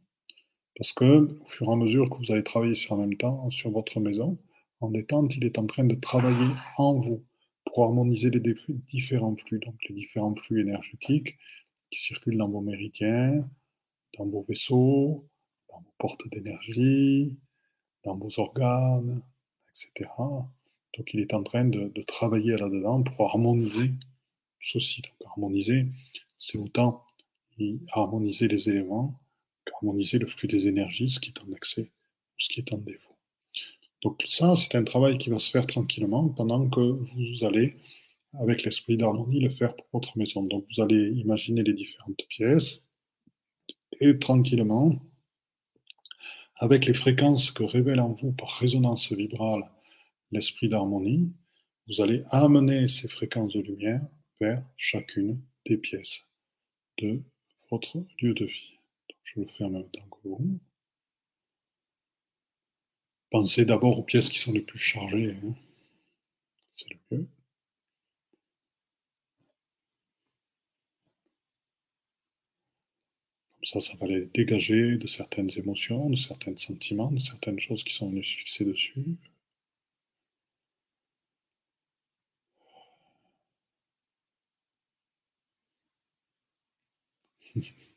Parce que au fur et à mesure que vous allez travailler en même temps sur votre maison, en détente, il est en train de travailler en vous pour harmoniser les différents flux, donc les différents flux énergétiques qui circulent dans vos méridiens, dans vos vaisseaux, dans vos portes d'énergie, dans vos organes, etc. Donc il est en train de, travailler là-dedans pour harmoniser ceci. Donc harmoniser, c'est autant harmoniser les éléments qu'harmoniser le flux des énergies, ce qui est en excès ou ce qui est en défaut. Donc ça, c'est un travail qui va se faire tranquillement pendant que vous allez, avec l'esprit d'harmonie, le faire pour votre maison. Donc vous allez imaginer les différentes pièces et tranquillement, avec les fréquences que révèle en vous par résonance vibrale l'esprit d'harmonie, vous allez amener ces fréquences de lumière vers chacune des pièces de votre lieu de vie. je le fais en même temps que vous. Pensez d'abord aux pièces qui sont les plus chargées. Hein. C'est le mieux. Comme ça, ça va les dégager de certaines émotions, de certains sentiments, de certaines choses qui sont venues se fixer dessus.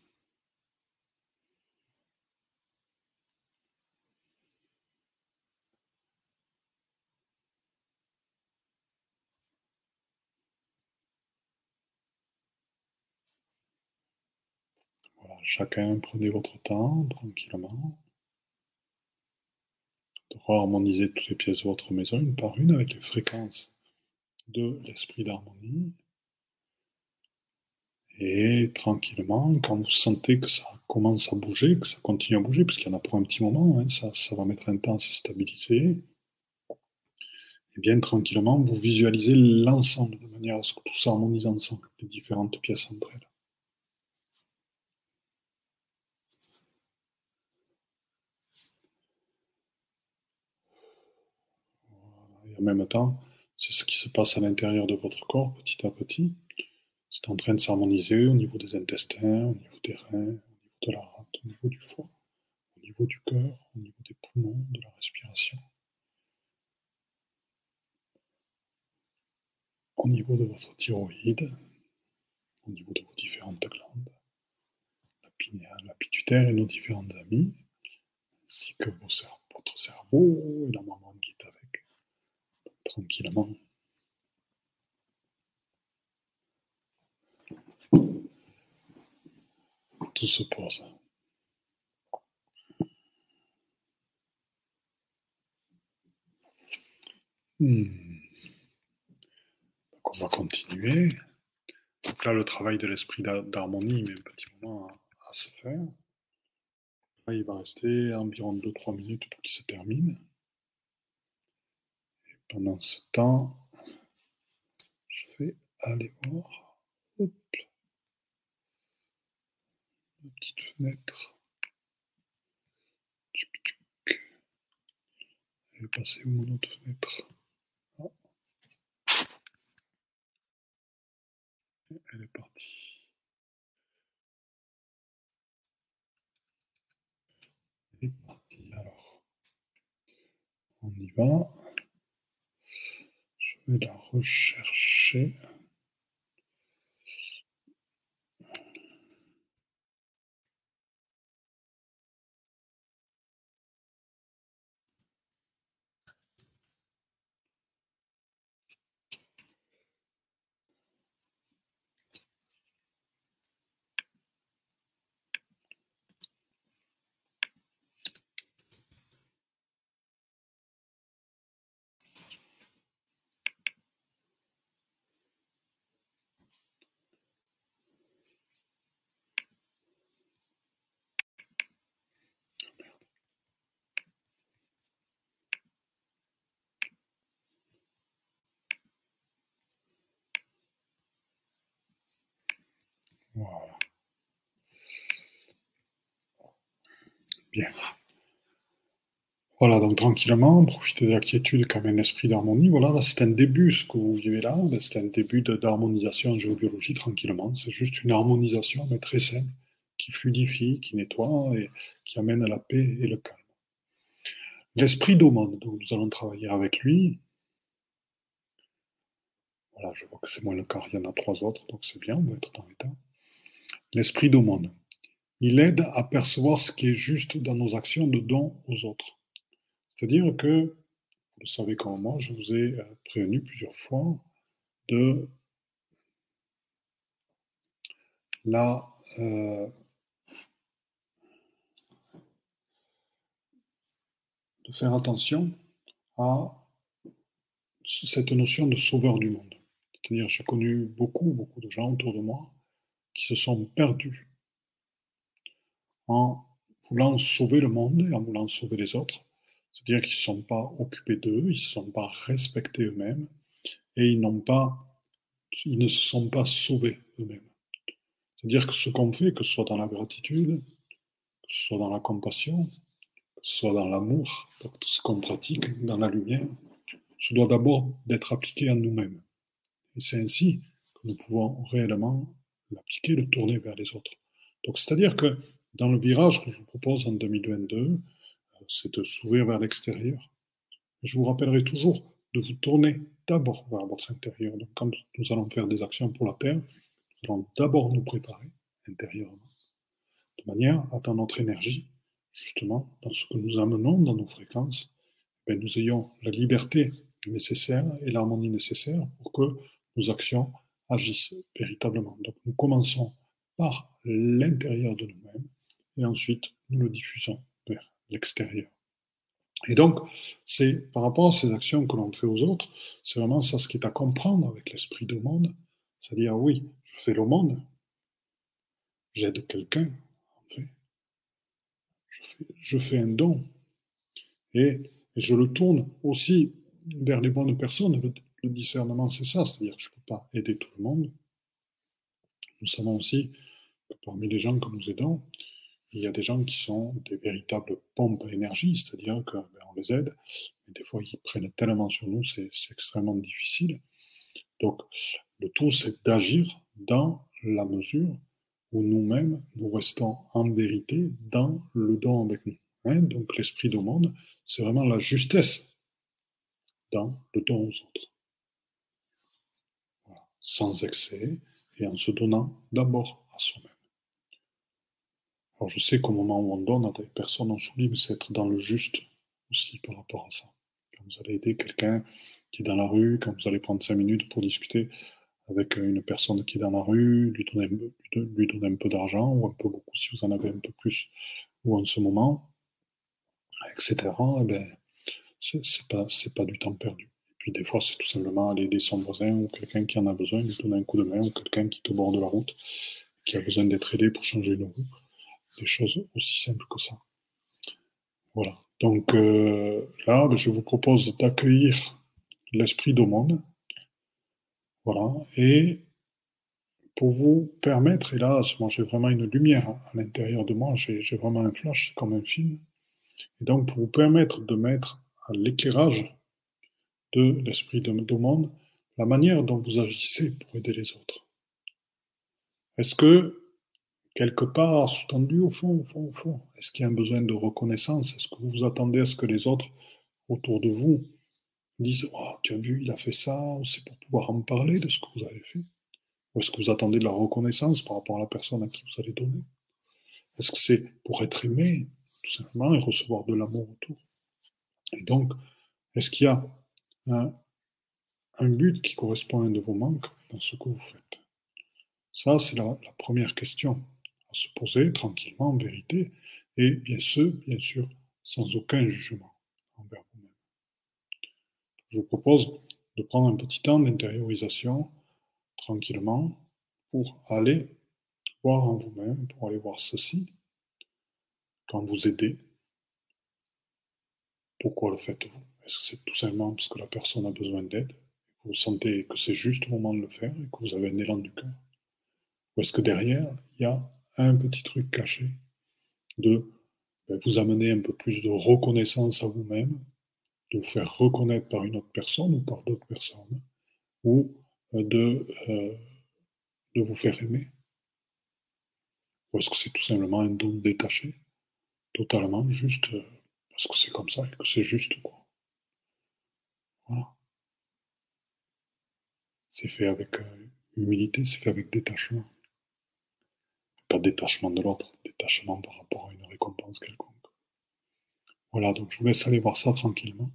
chacun, prenez votre temps tranquillement de harmoniser toutes les pièces de votre maison une par une avec les fréquences de l'esprit d'harmonie. Et tranquillement, quand vous sentez que ça commence à bouger, que ça continue à bouger, parce qu'il y en a pour un petit moment, hein, ça, ça va mettre un temps à se stabiliser, et bien tranquillement, vous visualisez l'ensemble de manière à ce que tout s'harmonise ensemble, les différentes pièces entre elles. En même temps, c'est ce qui se passe à l'intérieur de votre corps petit à petit. C'est en train de s'harmoniser au niveau des intestins, au niveau des reins, au niveau de la rate, au niveau du foie, au niveau du cœur, au niveau des poumons, de la respiration. Au niveau de votre thyroïde, au niveau de vos différentes glandes, la pinéale, la pituitaire et nos différentes amies, ainsi que votre cerveau et la maman qui est avec, tranquillement. Tout se pose. Hmm. On va continuer. Donc là, le travail de l'esprit d'harmonie met un petit moment à, se faire. Là, il va rester environ 2-3 minutes pour qu'il se termine. Pendant ce temps, je vais aller voir. petite fenêtre. Elle est passée où mon autre fenêtre? Ah. Elle est partie. Elle est partie. Alors, on y va. Vais la rechercher. Voilà. Bien. Voilà, donc tranquillement, profitez de la quiétude comme un esprit d'harmonie. Voilà, là c'est un début, ce que vous vivez là, c'est un début d'harmonisation en géobiologie tranquillement. C'est juste une harmonisation, mais très simple, qui fluidifie, qui nettoie et qui amène à la paix et le calme. L'esprit d'aumône, donc nous allons travailler avec lui. Voilà, je vois que c'est moins le cas, il y en a trois autres, donc c'est bien, on va être dans l'état. L'esprit d'aumône. Il aide à percevoir ce qui est juste dans nos actions de don aux autres. C'est-à-dire que, vous le savez comme moi, je vous ai euh, prévenu plusieurs fois euh, de faire attention à cette notion de sauveur du monde. C'est-à-dire, j'ai connu beaucoup, beaucoup de gens autour de moi qui se sont perdus en voulant sauver le monde et en voulant sauver les autres. C'est-à-dire qu'ils ne se sont pas occupés d'eux, ils ne se sont pas respectés eux-mêmes et ils, n'ont pas, ils ne se sont pas sauvés eux-mêmes. C'est-à-dire que ce qu'on fait, que ce soit dans la gratitude, que ce soit dans la compassion, que ce soit dans l'amour, tout ce qu'on pratique dans la lumière, ce doit d'abord d'être appliqué à nous-mêmes. Et c'est ainsi que nous pouvons réellement l'appliquer, le tourner vers les autres. Donc, c'est-à-dire que dans le virage que je vous propose en 2022, euh, c'est de s'ouvrir vers l'extérieur. Je vous rappellerai toujours de vous tourner d'abord vers votre intérieur. Donc, quand nous allons faire des actions pour la Terre, nous allons d'abord nous préparer intérieurement, de manière à dans notre énergie, justement, dans ce que nous amenons dans nos fréquences, ben, nous ayons la liberté nécessaire et l'harmonie nécessaire pour que nos actions agissent véritablement. Donc nous commençons par l'intérieur de nous-mêmes et ensuite nous le diffusons vers l'extérieur. Et donc, c'est par rapport à ces actions que l'on fait aux autres, c'est vraiment ça ce qui est à comprendre avec l'esprit du monde. C'est-à-dire, oui, je fais monde, j'aide quelqu'un, en fait. Je, fais, un don, et, je le tourne aussi vers les bonnes personnes. Le, discernement, c'est ça, c'est-à-dire je ne peux pas aider tout le monde. Nous savons aussi que parmi les gens que nous aidons, il y a des gens qui sont des véritables pompes à énergie, c'est-à-dire qu'on ben, les aide, mais des fois ils prennent tellement sur nous, c'est extrêmement difficile. Donc le tout, c'est d'agir dans la mesure où nous-mêmes, nous restons en vérité dans le don avec nous. Hein. Donc l'esprit du monde, c'est vraiment la justesse dans le don aux autres. Sans excès et en se donnant d'abord à soi-même. Alors je sais qu'au moment où on donne à des personnes, on mais c'est être dans le juste aussi par rapport à ça. Quand vous allez aider quelqu'un qui est dans la rue, quand vous allez prendre cinq minutes pour discuter avec une personne qui est dans la rue, lui donner, un peu d'argent, ou un peu beaucoup si vous en avez un peu plus, ou en ce moment, etc., eh ben, c'est pas du temps perdu. Puis des fois, c'est tout simplement aller aider son voisin ou quelqu'un qui en a besoin, lui donner un coup de main, ou quelqu'un qui est au de la route, qui a besoin d'être aidé pour changer une roue des choses aussi simples que ça. Voilà. Donc euh, là, ben, je vous propose d'accueillir l'esprit du monde. Voilà. Et pour vous permettre, et là, j'ai vraiment une lumière à l'intérieur de moi, j'ai vraiment un flash comme un film. Et donc pour vous permettre de mettre à l'éclairage de l'esprit du monde la manière dont vous agissez pour aider les autres. Est-ce que quelque part sous-tendu au fond, au fond, au fond Est-ce qu'il y a un besoin de reconnaissance? Est-ce que vous vous attendez à ce que les autres autour de vous disent oh, Tu as vu, il a fait ça, c'est pour pouvoir en parler de ce que vous avez fait? Ou est-ce que vous attendez de la reconnaissance par rapport à la personne à qui vous allez donner? Est-ce que c'est pour être aimé, tout simplement, et recevoir de l'amour autour? Et donc, est-ce qu'il y a un, but qui correspond à un de vos manques dans ce que vous faites Ça, c'est la première question à se poser tranquillement, en vérité, et bien sûr, bien sûr, sans aucun jugement envers vous-même. Je vous propose de prendre un petit temps d'intériorisation tranquillement pour aller voir en vous-même, pour aller voir ceci, quand vous aidez. Pourquoi le faites-vous? Est-ce que c'est tout simplement parce que la personne a besoin d'aide, vous sentez que c'est juste le moment de le faire et que vous avez un élan du cœur Ou est-ce que derrière, il y a un petit truc caché de ben, vous amener un peu plus de reconnaissance à vous-même, de vous faire reconnaître par une autre personne ou par d'autres personnes, ou euh, de, euh, de vous faire aimer. Ou est-ce que c'est tout simplement un don détaché, totalement juste euh, parce que c'est comme ça et que c'est juste quoi. Voilà. C'est fait avec humilité, c'est fait avec détachement. Pas détachement de l'autre, détachement par rapport à une récompense quelconque. Voilà, donc je vous laisse aller voir ça tranquillement.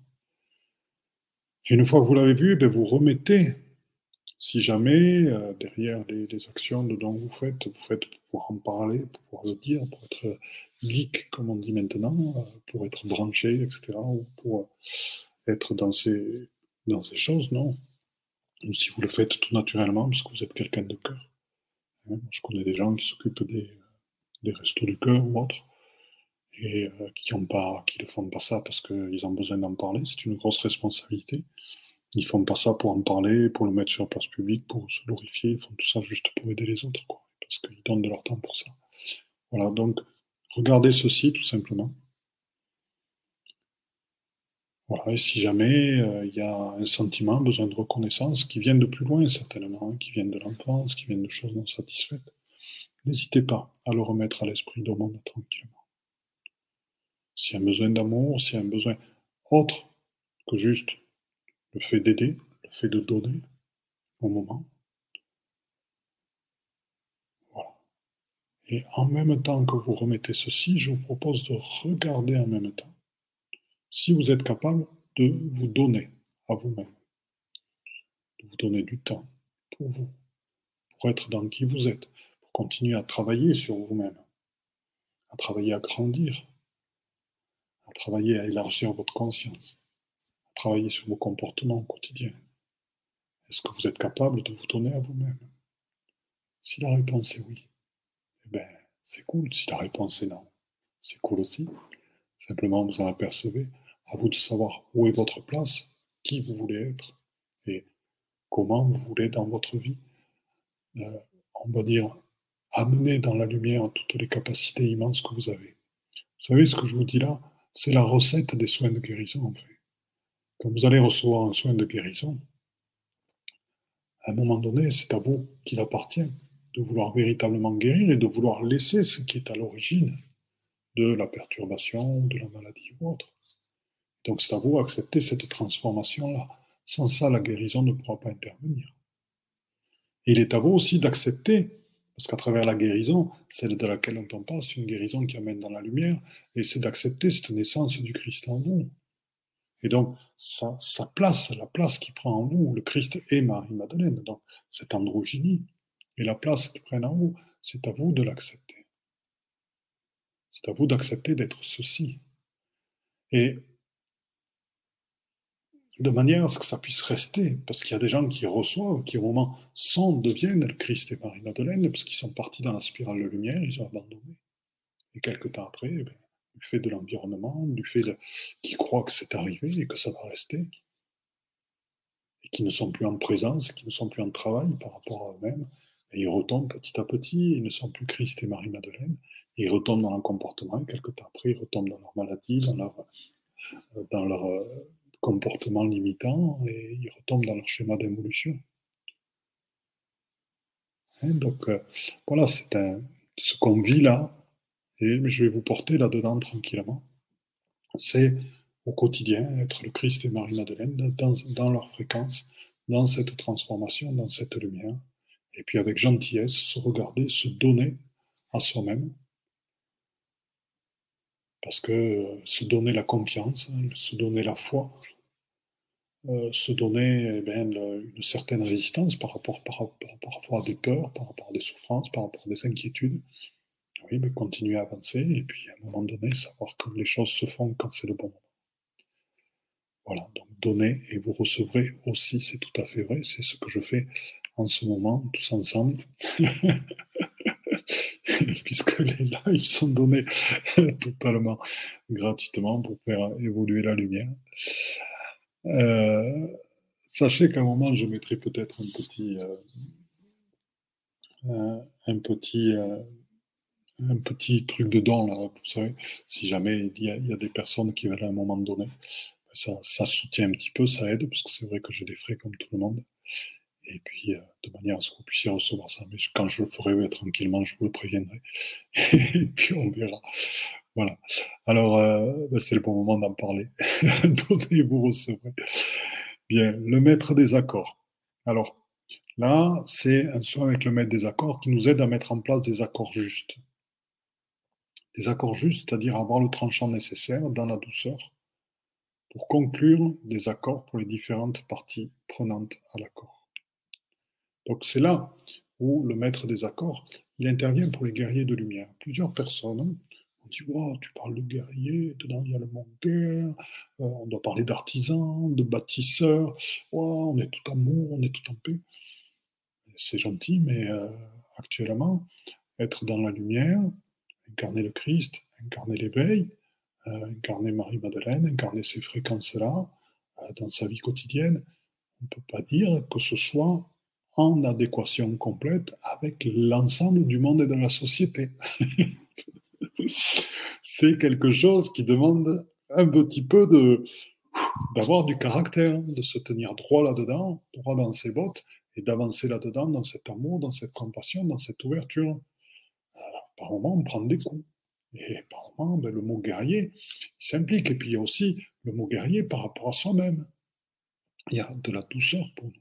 Et une fois que vous l'avez vu, ben vous remettez, si jamais, euh, derrière les, actions de dont vous faites, vous faites pour pouvoir en parler, pour pouvoir le dire, pour être geek, comme on dit maintenant, euh, pour être branché, etc., ou pour être dans ces, dans ces choses, non. Ou si vous le faites tout naturellement, parce que vous êtes quelqu'un de cœur. Hein, je connais des gens qui s'occupent des, des restos du cœur ou autres, et euh, qui ne pas, qui ne font pas ça parce qu'ils ont besoin d'en parler. C'est une grosse responsabilité. Ils font pas ça pour en parler, pour le mettre sur la place publique, pour se glorifier. Ils font tout ça juste pour aider les autres, quoi, parce qu'ils donnent de leur temps pour ça. Voilà, donc regardez ceci tout simplement. Voilà, et si jamais euh, il y a un sentiment, un besoin de reconnaissance qui vient de plus loin certainement, hein, qui viennent de l'enfance, qui viennent de choses non satisfaites, n'hésitez pas à le remettre à l'esprit monde tranquillement. S'il y a un besoin d'amour, s'il y a un besoin autre que juste le fait d'aider, le fait de donner au moment. Voilà. Et en même temps que vous remettez ceci, je vous propose de regarder en même temps si vous êtes capable de vous donner à vous-même, de vous donner du temps pour vous, pour être dans qui vous êtes, pour continuer à travailler sur vous-même, à travailler à grandir, à travailler à élargir votre conscience, à travailler sur vos comportements quotidiens Est-ce que vous êtes capable de vous donner à vous-même? Si la réponse est oui, eh bien, c'est cool. Si la réponse est non, c'est cool aussi. Simplement, vous en apercevez. À vous de savoir où est votre place, qui vous voulez être et comment vous voulez dans votre vie, euh, on va dire, amener dans la lumière toutes les capacités immenses que vous avez. Vous savez, ce que je vous dis là, c'est la recette des soins de guérison, en fait. Quand vous allez recevoir un soin de guérison, à un moment donné, c'est à vous qu'il appartient de vouloir véritablement guérir et de vouloir laisser ce qui est à l'origine de la perturbation, de la maladie ou autre. Donc c'est à vous d'accepter cette transformation-là. Sans ça, la guérison ne pourra pas intervenir. Et il est à vous aussi d'accepter, parce qu'à travers la guérison, celle de laquelle on parle, c'est une guérison qui amène dans la lumière, et c'est d'accepter cette naissance du Christ en vous. Et donc, sa, place, la place qui prend en vous, le Christ et Marie-Madeleine, donc cette androgynie, et la place qu'ils prennent en vous, c'est à vous de l'accepter. C'est à vous d'accepter d'être ceci. Et de manière à ce que ça puisse rester, parce qu'il y a des gens qui reçoivent, qui au moment sont, deviennent le Christ et Marie-Madeleine, parce qu'ils sont partis dans la spirale de lumière, ils ont abandonné. Et quelques temps après, eh du fait de l'environnement, du fait qu'ils croient que c'est arrivé et que ça va rester, et qui ne sont plus en présence, qui ne sont plus en travail par rapport à eux-mêmes, et ils retombent petit à petit, ils ne sont plus Christ et Marie-Madeleine, ils retombent dans leur comportement, et quelques temps après, ils retombent dans leur maladie, dans leur, euh, dans leur euh, comportement limitant, et ils retombent dans leur schéma d'évolution. Hein, donc, euh, voilà, c'est ce qu'on vit là, et je vais vous porter là-dedans tranquillement. C'est au quotidien être le Christ et Marie-Madeleine dans, dans leur fréquence, dans cette transformation, dans cette lumière et puis avec gentillesse, se regarder, se donner à soi-même. Parce que euh, se donner la confiance, hein, se donner la foi, euh, se donner eh bien, une certaine résistance par rapport, par, rapport à des peurs, par rapport à des souffrances, par rapport à des inquiétudes. Oui, mais continuer à avancer et puis à un moment donné, savoir que les choses se font quand c'est le bon moment. Voilà, donc donner et vous recevrez aussi, c'est tout à fait vrai, c'est ce que je fais en ce moment, tous ensemble, puisque les lives sont donnés totalement gratuitement pour faire évoluer la lumière. Euh, sachez qu'à un moment, je mettrai peut-être un petit, euh, un petit, euh, un petit truc dedans là, vous savez, si jamais il y, a, des personnes qui veulent à un moment donné, ça soutient un petit peu, ça aide, parce que c'est vrai que j'ai des frais comme tout le monde et puis euh, de manière à ce que vous puissiez recevoir ça. Mais quand je le ferai tranquillement, je vous le préviendrai. et puis on verra. Voilà. Alors, euh, ben, c'est le bon moment d'en parler. Donnez, vous recevrez. Bien, le maître des accords. Alors, là, c'est un soin avec le maître des accords qui nous aide à mettre en place des accords justes. Des accords justes, c'est-à-dire avoir le tranchant nécessaire dans la douceur pour conclure des accords pour les différentes parties prenantes à l'accord. Donc c'est là où le maître des accords, il intervient pour les guerriers de lumière. Plusieurs personnes ont dit tu parles de guerriers, dedans il y a le mot guerre, euh, on doit parler d'artisans, de bâtisseurs, wow, on est tout amour, on est tout en paix. C'est gentil, mais euh, actuellement, être dans la lumière, incarner le Christ, incarner l'éveil, euh, incarner Marie-Madeleine, incarner ces fréquences-là dans sa vie quotidienne, on ne peut pas dire que ce soit en adéquation complète avec l'ensemble du monde et de la société. c'est quelque chose qui demande un petit peu d'avoir du caractère, de se tenir droit là-dedans, droit dans ses bottes, et d'avancer là-dedans, dans cet amour, dans cette compassion, dans cette ouverture. par moments, on prend des coups. Et par moments, ben, le mot guerrier s'implique. Et puis il y a aussi le mot guerrier par rapport à soi-même. Il y a de la douceur pour nous.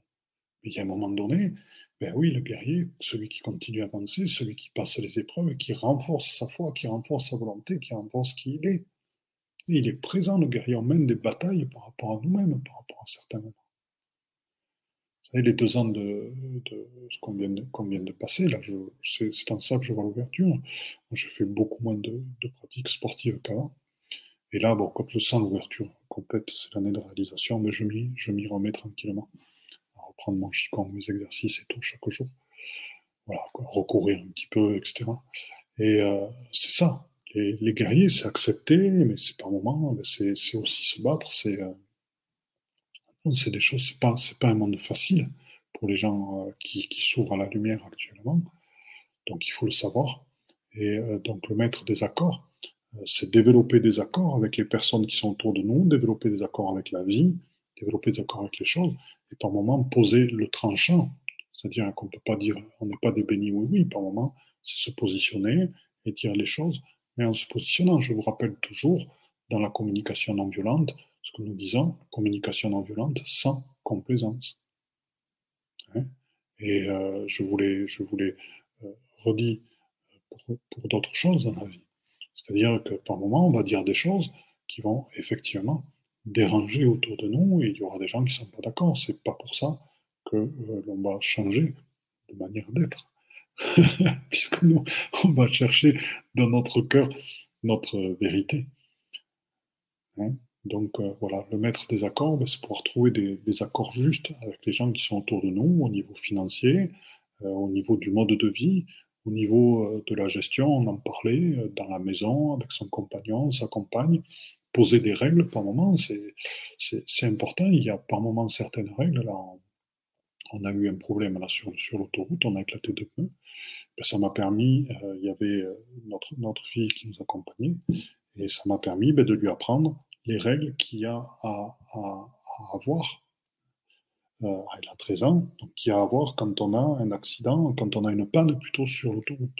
Il y a un moment donné, ben oui, le guerrier, celui qui continue à avancer, celui qui passe les épreuves, qui renforce sa foi, qui renforce sa volonté, qui renforce qui il est. Et il est présent, le guerrier, on mène des batailles par rapport à nous-mêmes, par rapport à certains moments. savez, les deux ans de, ce qu'on vient, vient, de passer, là, c'est en ça que je vois l'ouverture. Je fais beaucoup moins de, pratiques sportives qu'avant. Et là, bon, comme je sens l'ouverture complète, c'est l'année de réalisation, mais je m'y remets tranquillement. À reprendre mon chicon, mes exercices et tout chaque jour. Voilà, recourir un petit peu, etc. Et euh, c'est ça. Les, guerriers, c'est accepter, mais c'est par moment, c'est aussi se battre, c'est. Euh, des choses, c'est pas, pas un monde facile pour les gens euh, qui, qui s'ouvrent à la lumière actuellement. Donc il faut le savoir. Et euh, donc le maître des accords, c'est développer des accords avec les personnes qui sont autour de nous, développer des accords avec la vie, développer des accords avec les choses, et par moment poser le tranchant. C'est-à-dire qu'on ne peut pas dire on n'est pas des bénis oui oui, par moment, c'est se positionner et dire les choses, mais en se positionnant. Je vous rappelle toujours, dans la communication non violente, ce que nous disons, communication non violente sans complaisance. Hein? Et euh, je voulais, je voulais euh, pour, pour d'autres choses dans la vie. C'est-à-dire que par moment, on va dire des choses qui vont effectivement déranger autour de nous et il y aura des gens qui ne sont pas d'accord. C'est pas pour ça que euh, l'on va changer de manière d'être. Puisque nous, on va chercher dans notre cœur notre vérité. Hein? Donc euh, voilà, le maître des accords, ben, c'est pouvoir trouver des, accords justes avec les gens qui sont autour de nous, au niveau financier, euh, au niveau du mode de vie, au niveau de la gestion, on en parlait, dans la maison, avec son compagnon, sa compagne. Poser des règles par moment, c'est important. Il y a par moment certaines règles. Là, on, a eu un problème là sur, sur l'autoroute, on a éclaté deux pneus. Ben, ça m'a permis, il y avait notre, notre fille qui nous accompagnait, et ça m'a permis ben, de lui apprendre les règles qu'il y a à, avoir. Euh, elle a 13 ans, donc qu'il y a à avoir quand on a un accident, quand on a une panne plutôt sur l'autoroute.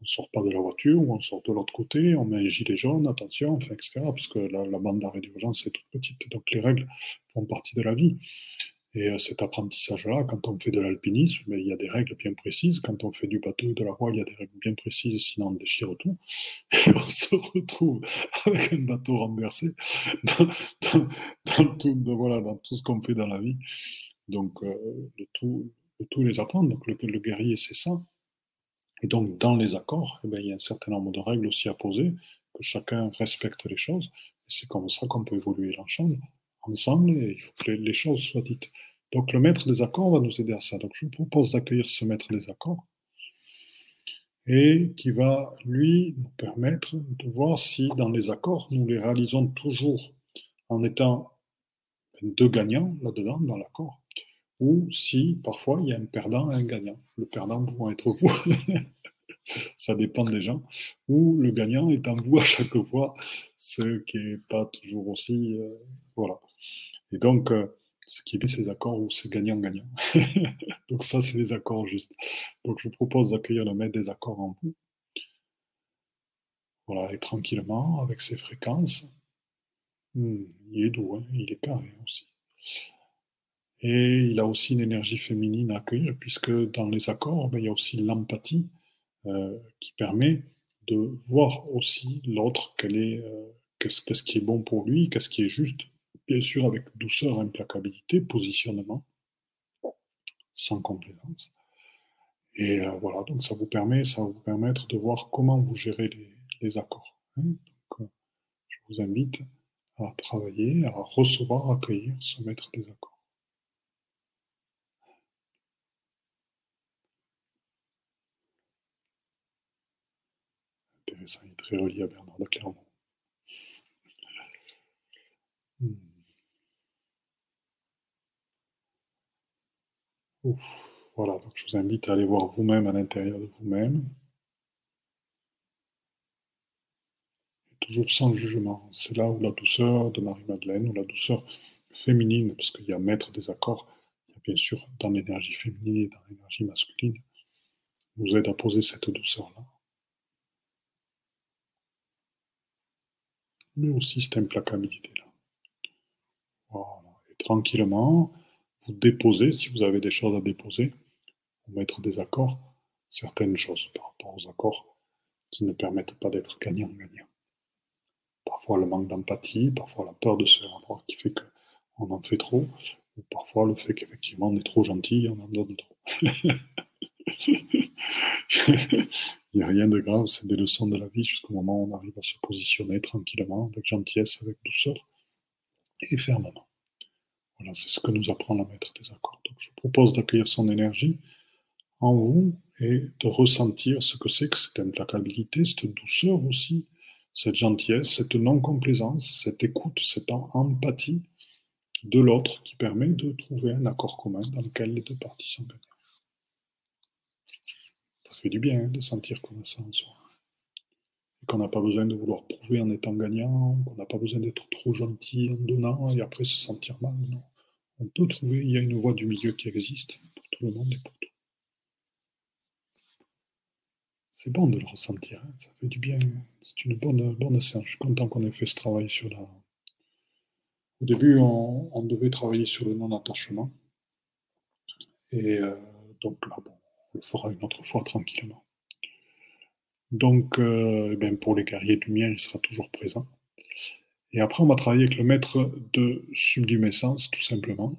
On sort pas de la voiture, ou on sort de l'autre côté, on met un gilet jaune, attention, etc., parce que la, bande d'arrêt d'urgence est toute petite, donc les règles font partie de la vie. Et euh, cet apprentissage-là, quand on fait de l'alpinisme, mais il y a des règles bien précises. Quand on fait du bateau de la voile, il y a des règles bien précises, sinon on déchire tout. Et on se retrouve avec un bateau renversé dans, tout, voilà, dans tout ce qu'on fait dans la vie. Donc, euh, de, tout, les apprendre. Donc, le, le guerrier, c'est ça. Et donc, dans les accords, eh bien, il y a un certain nombre de règles aussi à poser, que chacun respecte les choses. C'est comme ça qu'on peut évoluer l'ensemble ensemble et il faut que les, choses soient dites. Donc le maître des accords va nous aider à ça. Donc je vous propose d'accueillir ce maître des accords et qui va, lui, nous permettre de voir si dans les accords, nous les réalisons toujours en étant deux gagnants là-dedans, dans l'accord, ou si parfois il y a un perdant et un gagnant. Le perdant pouvant être vous, ça dépend des gens, ou le gagnant est en vous à chaque fois, ce qui n'est pas toujours aussi... Euh, voilà. Et donc, euh, ce qui est ces accords où c'est gagnant-gagnant. donc ça, c'est les accords justes. Donc je vous propose d'accueillir le maître des accords en vous. Voilà, et tranquillement, avec ses fréquences. Hmm, il est doux, hein, il est carré aussi. Et il a aussi une énergie féminine à accueillir, puisque dans les accords, ben, il y a aussi l'empathie euh, qui permet de voir aussi l'autre, euh, qu'est-ce qui est bon pour lui, qu'est-ce qui est juste bien sûr avec douceur, implacabilité, positionnement, sans complaisance. Et euh, voilà, donc ça vous permet, ça va vous permettre de voir comment vous gérez les, accords. Hein. donc, euh, je vous invite à travailler, à recevoir, accueillir, se mettre des accords. Il est très relié à Bernard de Clermont. Hmm. Voilà, donc je vous invite à aller voir vous-même à l'intérieur de vous-même. Toujours sans jugement. C'est là où la douceur de Marie-Madeleine, ou la douceur féminine, parce qu'il y a maître des accords, il y a bien sûr dans l'énergie féminine et dans l'énergie masculine, vous aide à poser cette douceur-là. Mais aussi cette implacabilité-là. Voilà. Et tranquillement, vous déposez, si vous avez des choses à déposer, ou mettre des accords, certaines choses par rapport aux accords qui ne permettent pas d'être gagnant-gagnant. Parfois le manque d'empathie, parfois la peur de se faire avoir qui fait qu'on en fait trop, parfois le fait qu'effectivement on est trop gentil, on en donne trop. Il n'y a rien de grave, c'est des leçons de la vie jusqu'au moment où on arrive à se positionner tranquillement, avec gentillesse, avec douceur et fermement. Voilà, c'est ce que nous apprend la maître des accords. Je vous propose d'accueillir son énergie en vous et de ressentir ce que c'est que cette implacabilité, cette douceur aussi, cette gentillesse, cette non-complaisance, cette écoute, cette empathie de l'autre qui permet de trouver un accord commun dans lequel les deux parties sont gagnantes. Fait du bien hein, de sentir qu'on a ça en soi. Et qu'on n'a pas besoin de vouloir prouver en étant gagnant, qu'on n'a pas besoin d'être trop gentil en donnant et après se sentir mal. Non. On peut trouver, il y a une voie du milieu qui existe pour tout le monde et pour tout. C'est bon de le ressentir, hein, ça fait du bien. C'est une bonne, bonne séance. Je suis content qu'on ait fait ce travail sur la. Au début, on, devait travailler sur le non-attachement. Et euh, donc là, bon, on le fera une autre fois tranquillement. Donc, euh, eh ben, pour les guerriers du mien, il sera toujours présent. Et après, on va travailler avec le maître de sublimescence, tout simplement,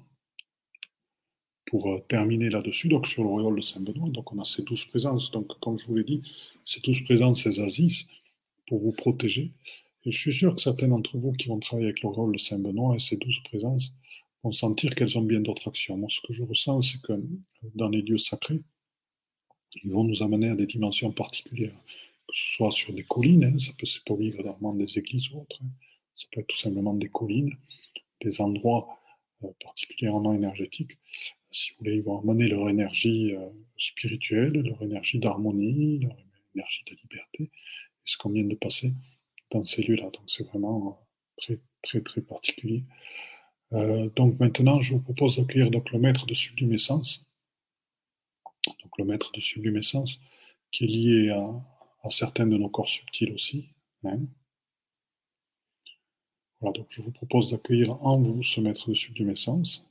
pour euh, terminer là-dessus, donc sur le royaume de Saint-Benoît. Donc, on a ces douze présences. Donc, comme je vous l'ai dit, ces douze présences, ces Asis, pour vous protéger. Et je suis sûr que certains d'entre vous qui vont travailler avec le rôle de Saint-Benoît et ces douze présences vont sentir qu'elles ont bien d'autres actions. Moi, ce que je ressens, c'est que dans les lieux sacrés, ils vont nous amener à des dimensions particulières, que ce soit sur des collines, hein, ça peut c'est pas des églises ou autres, hein. ça peut être tout simplement des collines, des endroits euh, particulièrement énergétiques. Si vous voulez, ils vont amener leur énergie euh, spirituelle, leur énergie d'harmonie, leur énergie de liberté, et ce qu'on vient de passer dans ces lieux-là. Donc c'est vraiment euh, très très très particulier. donc maintenant, je vous propose d'accueillir donc le maître de sublime essence, donc le maître de sublimescence, qui est lié à, certains de nos corps subtils aussi. Voilà, donc je vous propose d'accueillir en vous ce maître de sublimescence.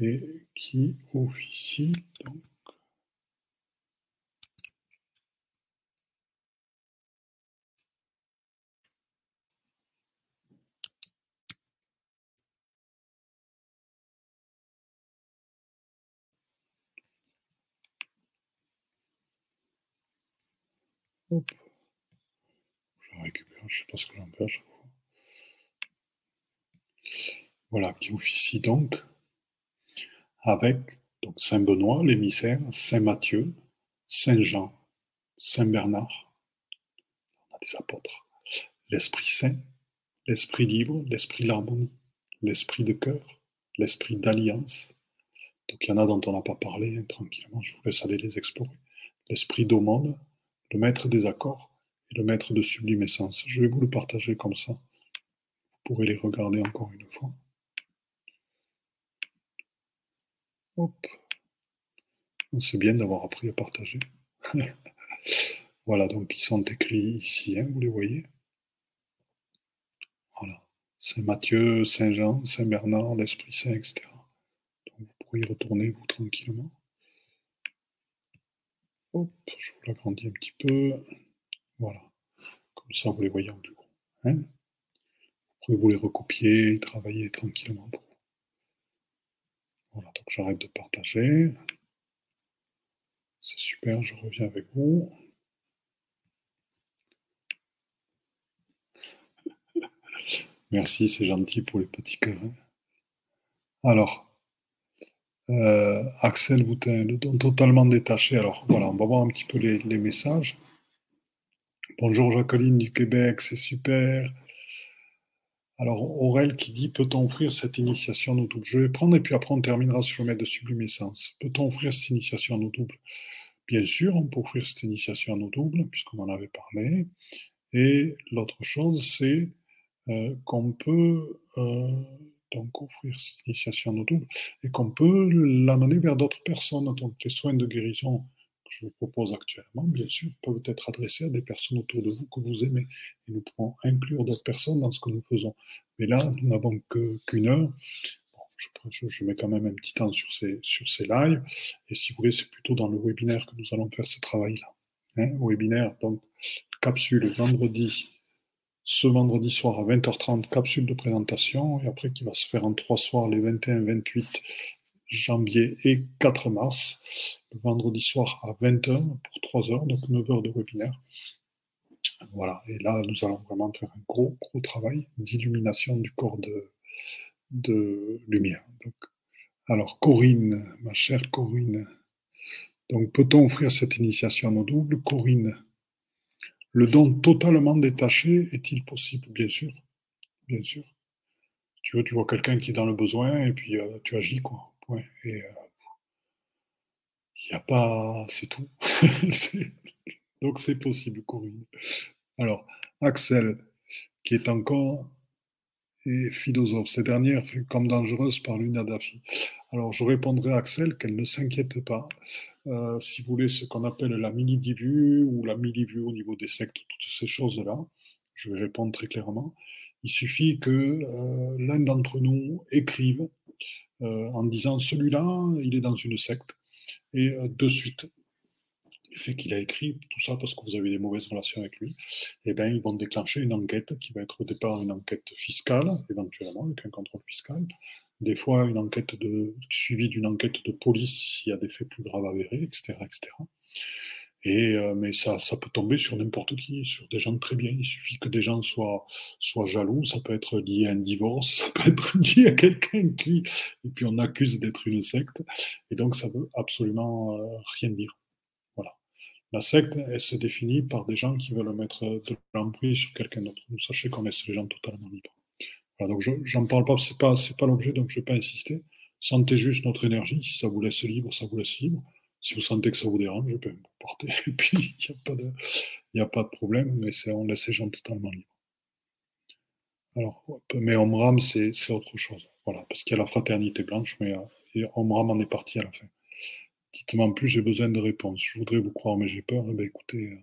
Et qui officie Je récupère, je ne sais pas ce que j'en à chaque. Voilà, qui officie donc avec donc Saint Benoît, l'émissaire, Saint Matthieu, Saint Jean, Saint Bernard, on a des apôtres, l'Esprit Saint, l'Esprit libre, l'Esprit l'harmonie, l'Esprit de cœur, l'Esprit d'alliance. Donc il y en a dont on n'a pas parlé, hein, tranquillement, je vous laisse aller les explorer. L'Esprit d'aumône, le maître des accords et le maître de sublime essence. Je vais vous le partager comme ça. Vous pourrez les regarder encore une fois. Hop. C'est bien d'avoir appris à partager. voilà, donc ils sont écrits ici, hein, vous les voyez. Voilà. Saint Matthieu, Saint Jean, Saint Bernard, l'Esprit Saint, etc. Donc vous pourrez y retourner vous tranquillement. Je vous l'agrandis un petit peu. Voilà. Comme ça, vous les voyez en plus gros. Vous pouvez vous les recopier et travailler tranquillement Voilà, donc j'arrête de partager. C'est super, je reviens avec vous. Merci, c'est gentil pour les petits cœurs. Hein. Alors, euh, Axel Boutin, totalement détaché. Alors voilà, on va voir un petit peu les, messages. Bonjour Jacqueline du Québec, c'est super. Alors Aurel qui dit peut-on offrir cette initiation à nos doubles Je vais prendre et puis après on terminera sur le maître de sublimescence. Peut-on offrir cette initiation à nos doubles Bien sûr, on peut offrir cette initiation à nos doubles, puisqu'on en avait parlé. Et l'autre chose, c'est euh, qu'on peut euh, donc offrir cette initiation nos double, et qu'on peut l'amener vers d'autres personnes. Donc les soins de guérison que je vous propose actuellement, bien sûr, peuvent être adressés à des personnes autour de vous que vous aimez. Et nous pouvons inclure d'autres personnes dans ce que nous faisons. Mais là, nous n'avons qu'une heure. je, mets quand même un petit temps sur ces, sur ces lives. Et si vous voulez, c'est plutôt dans le webinaire que nous allons faire ce travail-là. hein, webinaire, donc capsule vendredi, ce vendredi soir à 20h30, capsule de présentation, et après qui va se faire en trois soirs, les 21, 28 janvier et 4 mars, le vendredi soir à 20h pour 3 heures, donc 9 heures de webinaire. Voilà, et là, nous allons vraiment faire un gros, gros travail d'illumination du corps de, de lumière. Donc, alors, Corinne, ma chère Corinne, donc peut-on offrir cette initiation à nos doubles? Corinne, le don totalement détaché est-il possible? Bien sûr, bien sûr. Tu vois, tu vois quelqu'un qui est dans le besoin et puis euh, tu agis, quoi. Il euh, n'y a pas. C'est tout. Donc c'est possible, Corinne. Alors, Axel, qui est encore et philosophe. Ces dernières comme dangereuses par l'unadafi. Alors, je répondrai à Axel qu'elle ne s'inquiète pas. Euh, si vous voulez, ce qu'on appelle la mini-divu ou la mini-vue au niveau des sectes, toutes ces choses-là, je vais répondre très clairement. Il suffit que euh, l'un d'entre nous écrive euh, en disant celui-là, il est dans une secte, et de suite, le fait qu'il a écrit tout ça parce que vous avez des mauvaises relations avec lui, eh bien, ils vont déclencher une enquête qui va être au départ une enquête fiscale, éventuellement, avec un contrôle fiscal. Des fois, une enquête de, suivie d'une enquête de police s'il y a des faits plus graves avérés, etc. etc. Et, euh, mais ça, ça peut tomber sur n'importe qui, sur des gens très bien. Il suffit que des gens soient, soient jaloux, ça peut être lié à un divorce, ça peut être lié à quelqu'un qui, et puis on accuse d'être une secte. Et donc ça veut absolument euh, rien dire. La secte, elle se définit par des gens qui veulent mettre de l'emprise sur quelqu'un d'autre. Vous sachez qu'on laisse les gens totalement libres. Voilà, donc j'en parle pas, c'est pas, pas l'objet, donc je vais pas insister. Sentez juste notre énergie. Si ça vous laisse libre, ça vous laisse libre. Si vous sentez que ça vous dérange, je peux vous porter. Et puis, il n'y a, pas de, y a pas de problème, mais on laisse les gens totalement libres. Alors, mais Omram, c'est, c'est autre chose. Voilà, parce qu'il y a la fraternité blanche, mais euh, Omram en est parti à la fin. Dites-moi en plus, j'ai besoin de réponses. Je voudrais vous croire, mais j'ai peur. Eh bien, écoutez. Euh,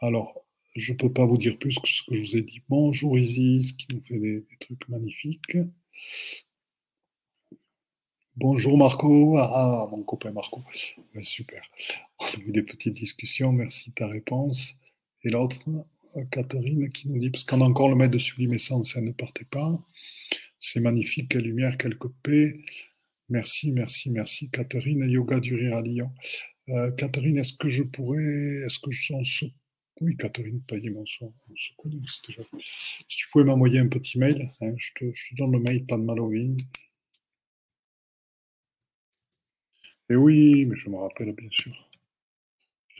alors, je ne peux pas vous dire plus que ce que je vous ai dit. Bonjour Isis, qui nous fait des, trucs magnifiques. Bonjour Marco. Ah, mon copain Marco. super. On a eu des petites discussions. Merci de ta réponse. Et l'autre, Catherine, qui nous dit, parce qu'on a encore le maître de sublimescence, elle ne partez pas. C'est magnifique, quelle lumière, quelque paix. Merci, merci, merci. Catherine, Yoga du Rire à Lyon. Euh, Catherine, est-ce que je pourrais. Est-ce que je suis Oui, Catherine, Paillet, on se, on se connaît. Déjà... Si tu pouvais m'envoyer un petit mail, hein, je, te, je, te, donne le mail, pas de. Et oui, mais je me rappelle bien sûr.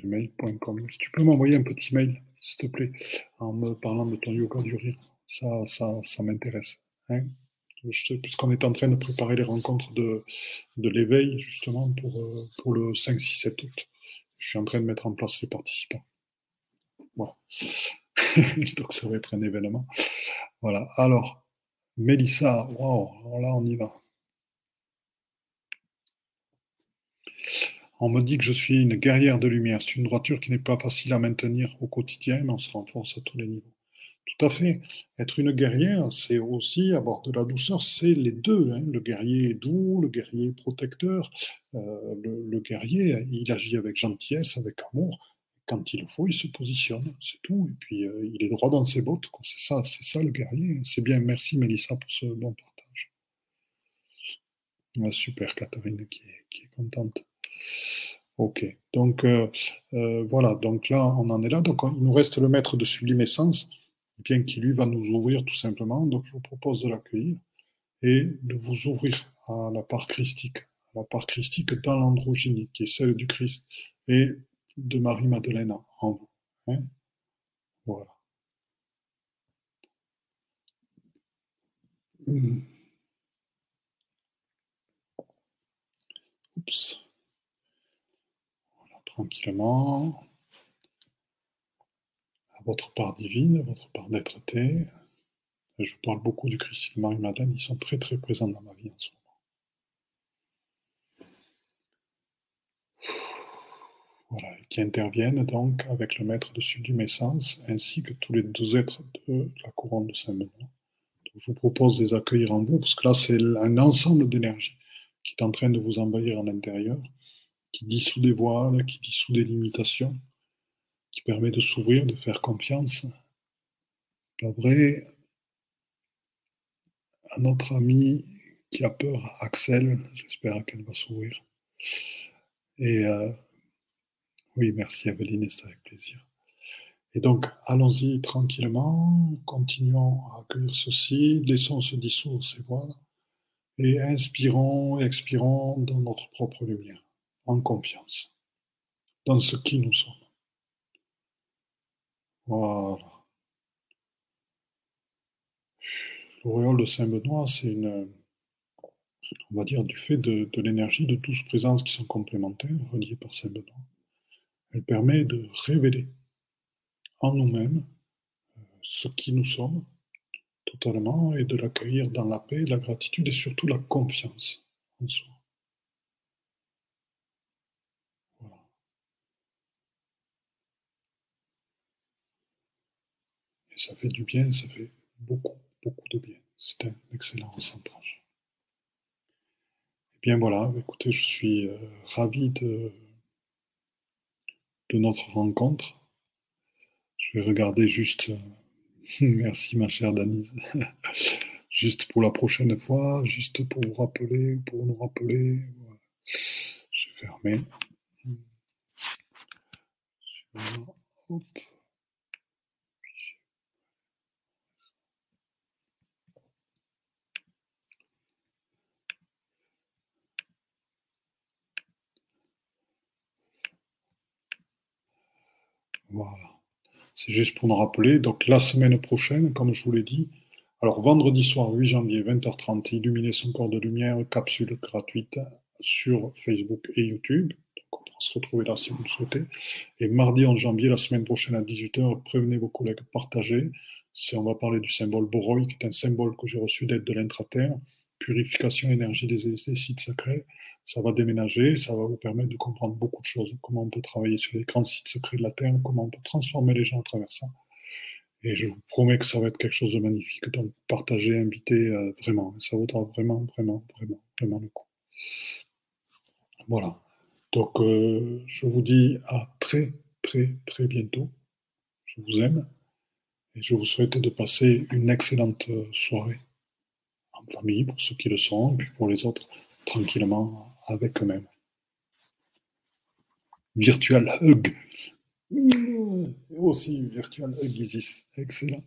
Gmail.com. Si tu peux m'envoyer un petit mail, s'il te plaît, en me parlant de ton yoga du rire, ça, ça, ça m'intéresse. Hein puisqu'on est en train de préparer les rencontres de, de l'éveil, justement, pour, euh, pour le 5, 6, 7 août. Je suis en train de mettre en place les participants. Donc ça va être un événement. Voilà. Alors, Mélissa, waouh, là on y va. On me dit que je suis une guerrière de lumière. C'est une droiture qui n'est pas facile à maintenir au quotidien, mais on se renforce à tous les niveaux. Tout à fait. Être une guerrière, c'est aussi avoir de la douceur, c'est les deux. Hein. Le guerrier est doux, le guerrier est protecteur. Euh, le, guerrier, il agit avec gentillesse, avec amour. Quand il le faut, il se positionne, c'est tout. Et puis, euh, il est droit dans ses bottes. C'est ça, c'est ça le guerrier. C'est bien. Merci Mélissa pour ce bon partage. super, Catherine qui est, contente. Ok, donc euh, voilà, donc là on en est là. Donc il nous reste le maître de sublimescence bien qui lui va nous ouvrir tout simplement. Donc je vous propose de l'accueillir et de vous ouvrir à la part christique, la part christique dans l'androgynie, qui est celle du Christ, et de Marie-Madeleine en vous. Hein. voilà. Hmm. Oups. Voilà, tranquillement votre part divine, votre part d'être-té. Je parle beaucoup du Christ et de Marie-Madeleine, ils sont très très présents dans ma vie en ce moment. Qui interviennent donc avec le maître de sublimescence ainsi que tous les deux êtres de la couronne de Saint-Benoît. Je vous propose de les accueillir en vous, parce que là, c'est un ensemble d'énergie qui est en train de vous envahir à l'intérieur qui dissout des voiles, qui dissout des limitations, qui permet de s'ouvrir, de faire confiance. Pas vrai à notre ami qui a peur, Axel, j'espère qu'elle va s'ouvrir. Et euh, oui, merci Aveline, c'est avec plaisir. Et donc, allons-y tranquillement, continuons à accueillir ceci, laissons se dissoudre ces voiles, et inspirons et expirons dans notre propre lumière, en confiance, dans ce qui nous sommes. Voilà. L'auréole de Saint-Benoît, c'est une, on va dire, du fait de, de l'énergie de douze présences qui sont complémentaires, reliées par Saint-Benoît. Elle permet de révéler en nous-mêmes euh, ce qui nous sommes totalement et de l'accueillir dans la paix, la gratitude et surtout la confiance en soi. Et ça fait du bien, ça fait beaucoup, beaucoup de bien. C'est un excellent recentrage. Et bien voilà, écoutez, je suis euh, ravi de, de notre rencontre. Je vais regarder juste. Merci ma chère Danise. juste pour la prochaine fois, juste pour vous rappeler, pour nous rappeler. J'ai fermé. Voilà. C'est juste pour nous rappeler. Donc, la semaine prochaine, comme je vous l'ai dit, alors vendredi soir, 8 janvier, 20h30, illuminer son corps de lumière, capsule gratuite sur Facebook et YouTube. Donc, on pourra se retrouver là si vous le souhaitez. Et mardi 11 janvier, la semaine prochaine à 18h, prévenez vos collègues, partagez. On va parler du symbole Boroi, qui est un symbole que j'ai reçu d'aide de l'intraterre, purification énergie des, sites sacrés ça va déménager, ça va vous permettre de comprendre beaucoup de choses, comment on peut travailler sur les grands sites secrets de la Terre, comment on peut transformer les gens à travers ça. Et je vous promets que ça va être quelque chose de magnifique. Donc, partagez, invitez, euh, vraiment. Ça vaudra vraiment, vraiment, vraiment, vraiment le coup. Voilà. Donc, euh, je vous dis à très, très, très bientôt. Je vous aime. Et je vous souhaite de passer une excellente euh, soirée famille, pour ceux qui le sont, et puis pour les autres, tranquillement avec eux-mêmes. Virtual Hug. Mmh, aussi Virtual Hug Isis. Excellent.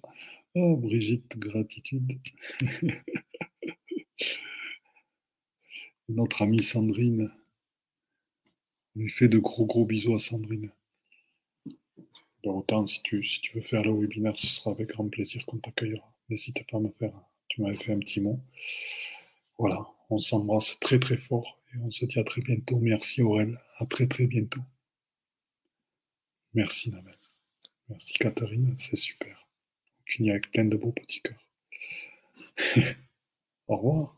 Oh, Brigitte, gratitude. Notre amie Sandrine. lui fait de gros gros bisous à Sandrine. autant, si tu, si tu veux faire le webinaire, ce sera avec grand plaisir qu'on t'accueillera. N'hésite pas à me faire. Tu m'avais fait un petit mot. Voilà, on s'embrasse très très fort on se dit à très bientôt. Merci Aurel. À très très bientôt. Merci Namel. Merci Catherine. C'est super. On finit avec plein de beaux petits cœurs. Au revoir.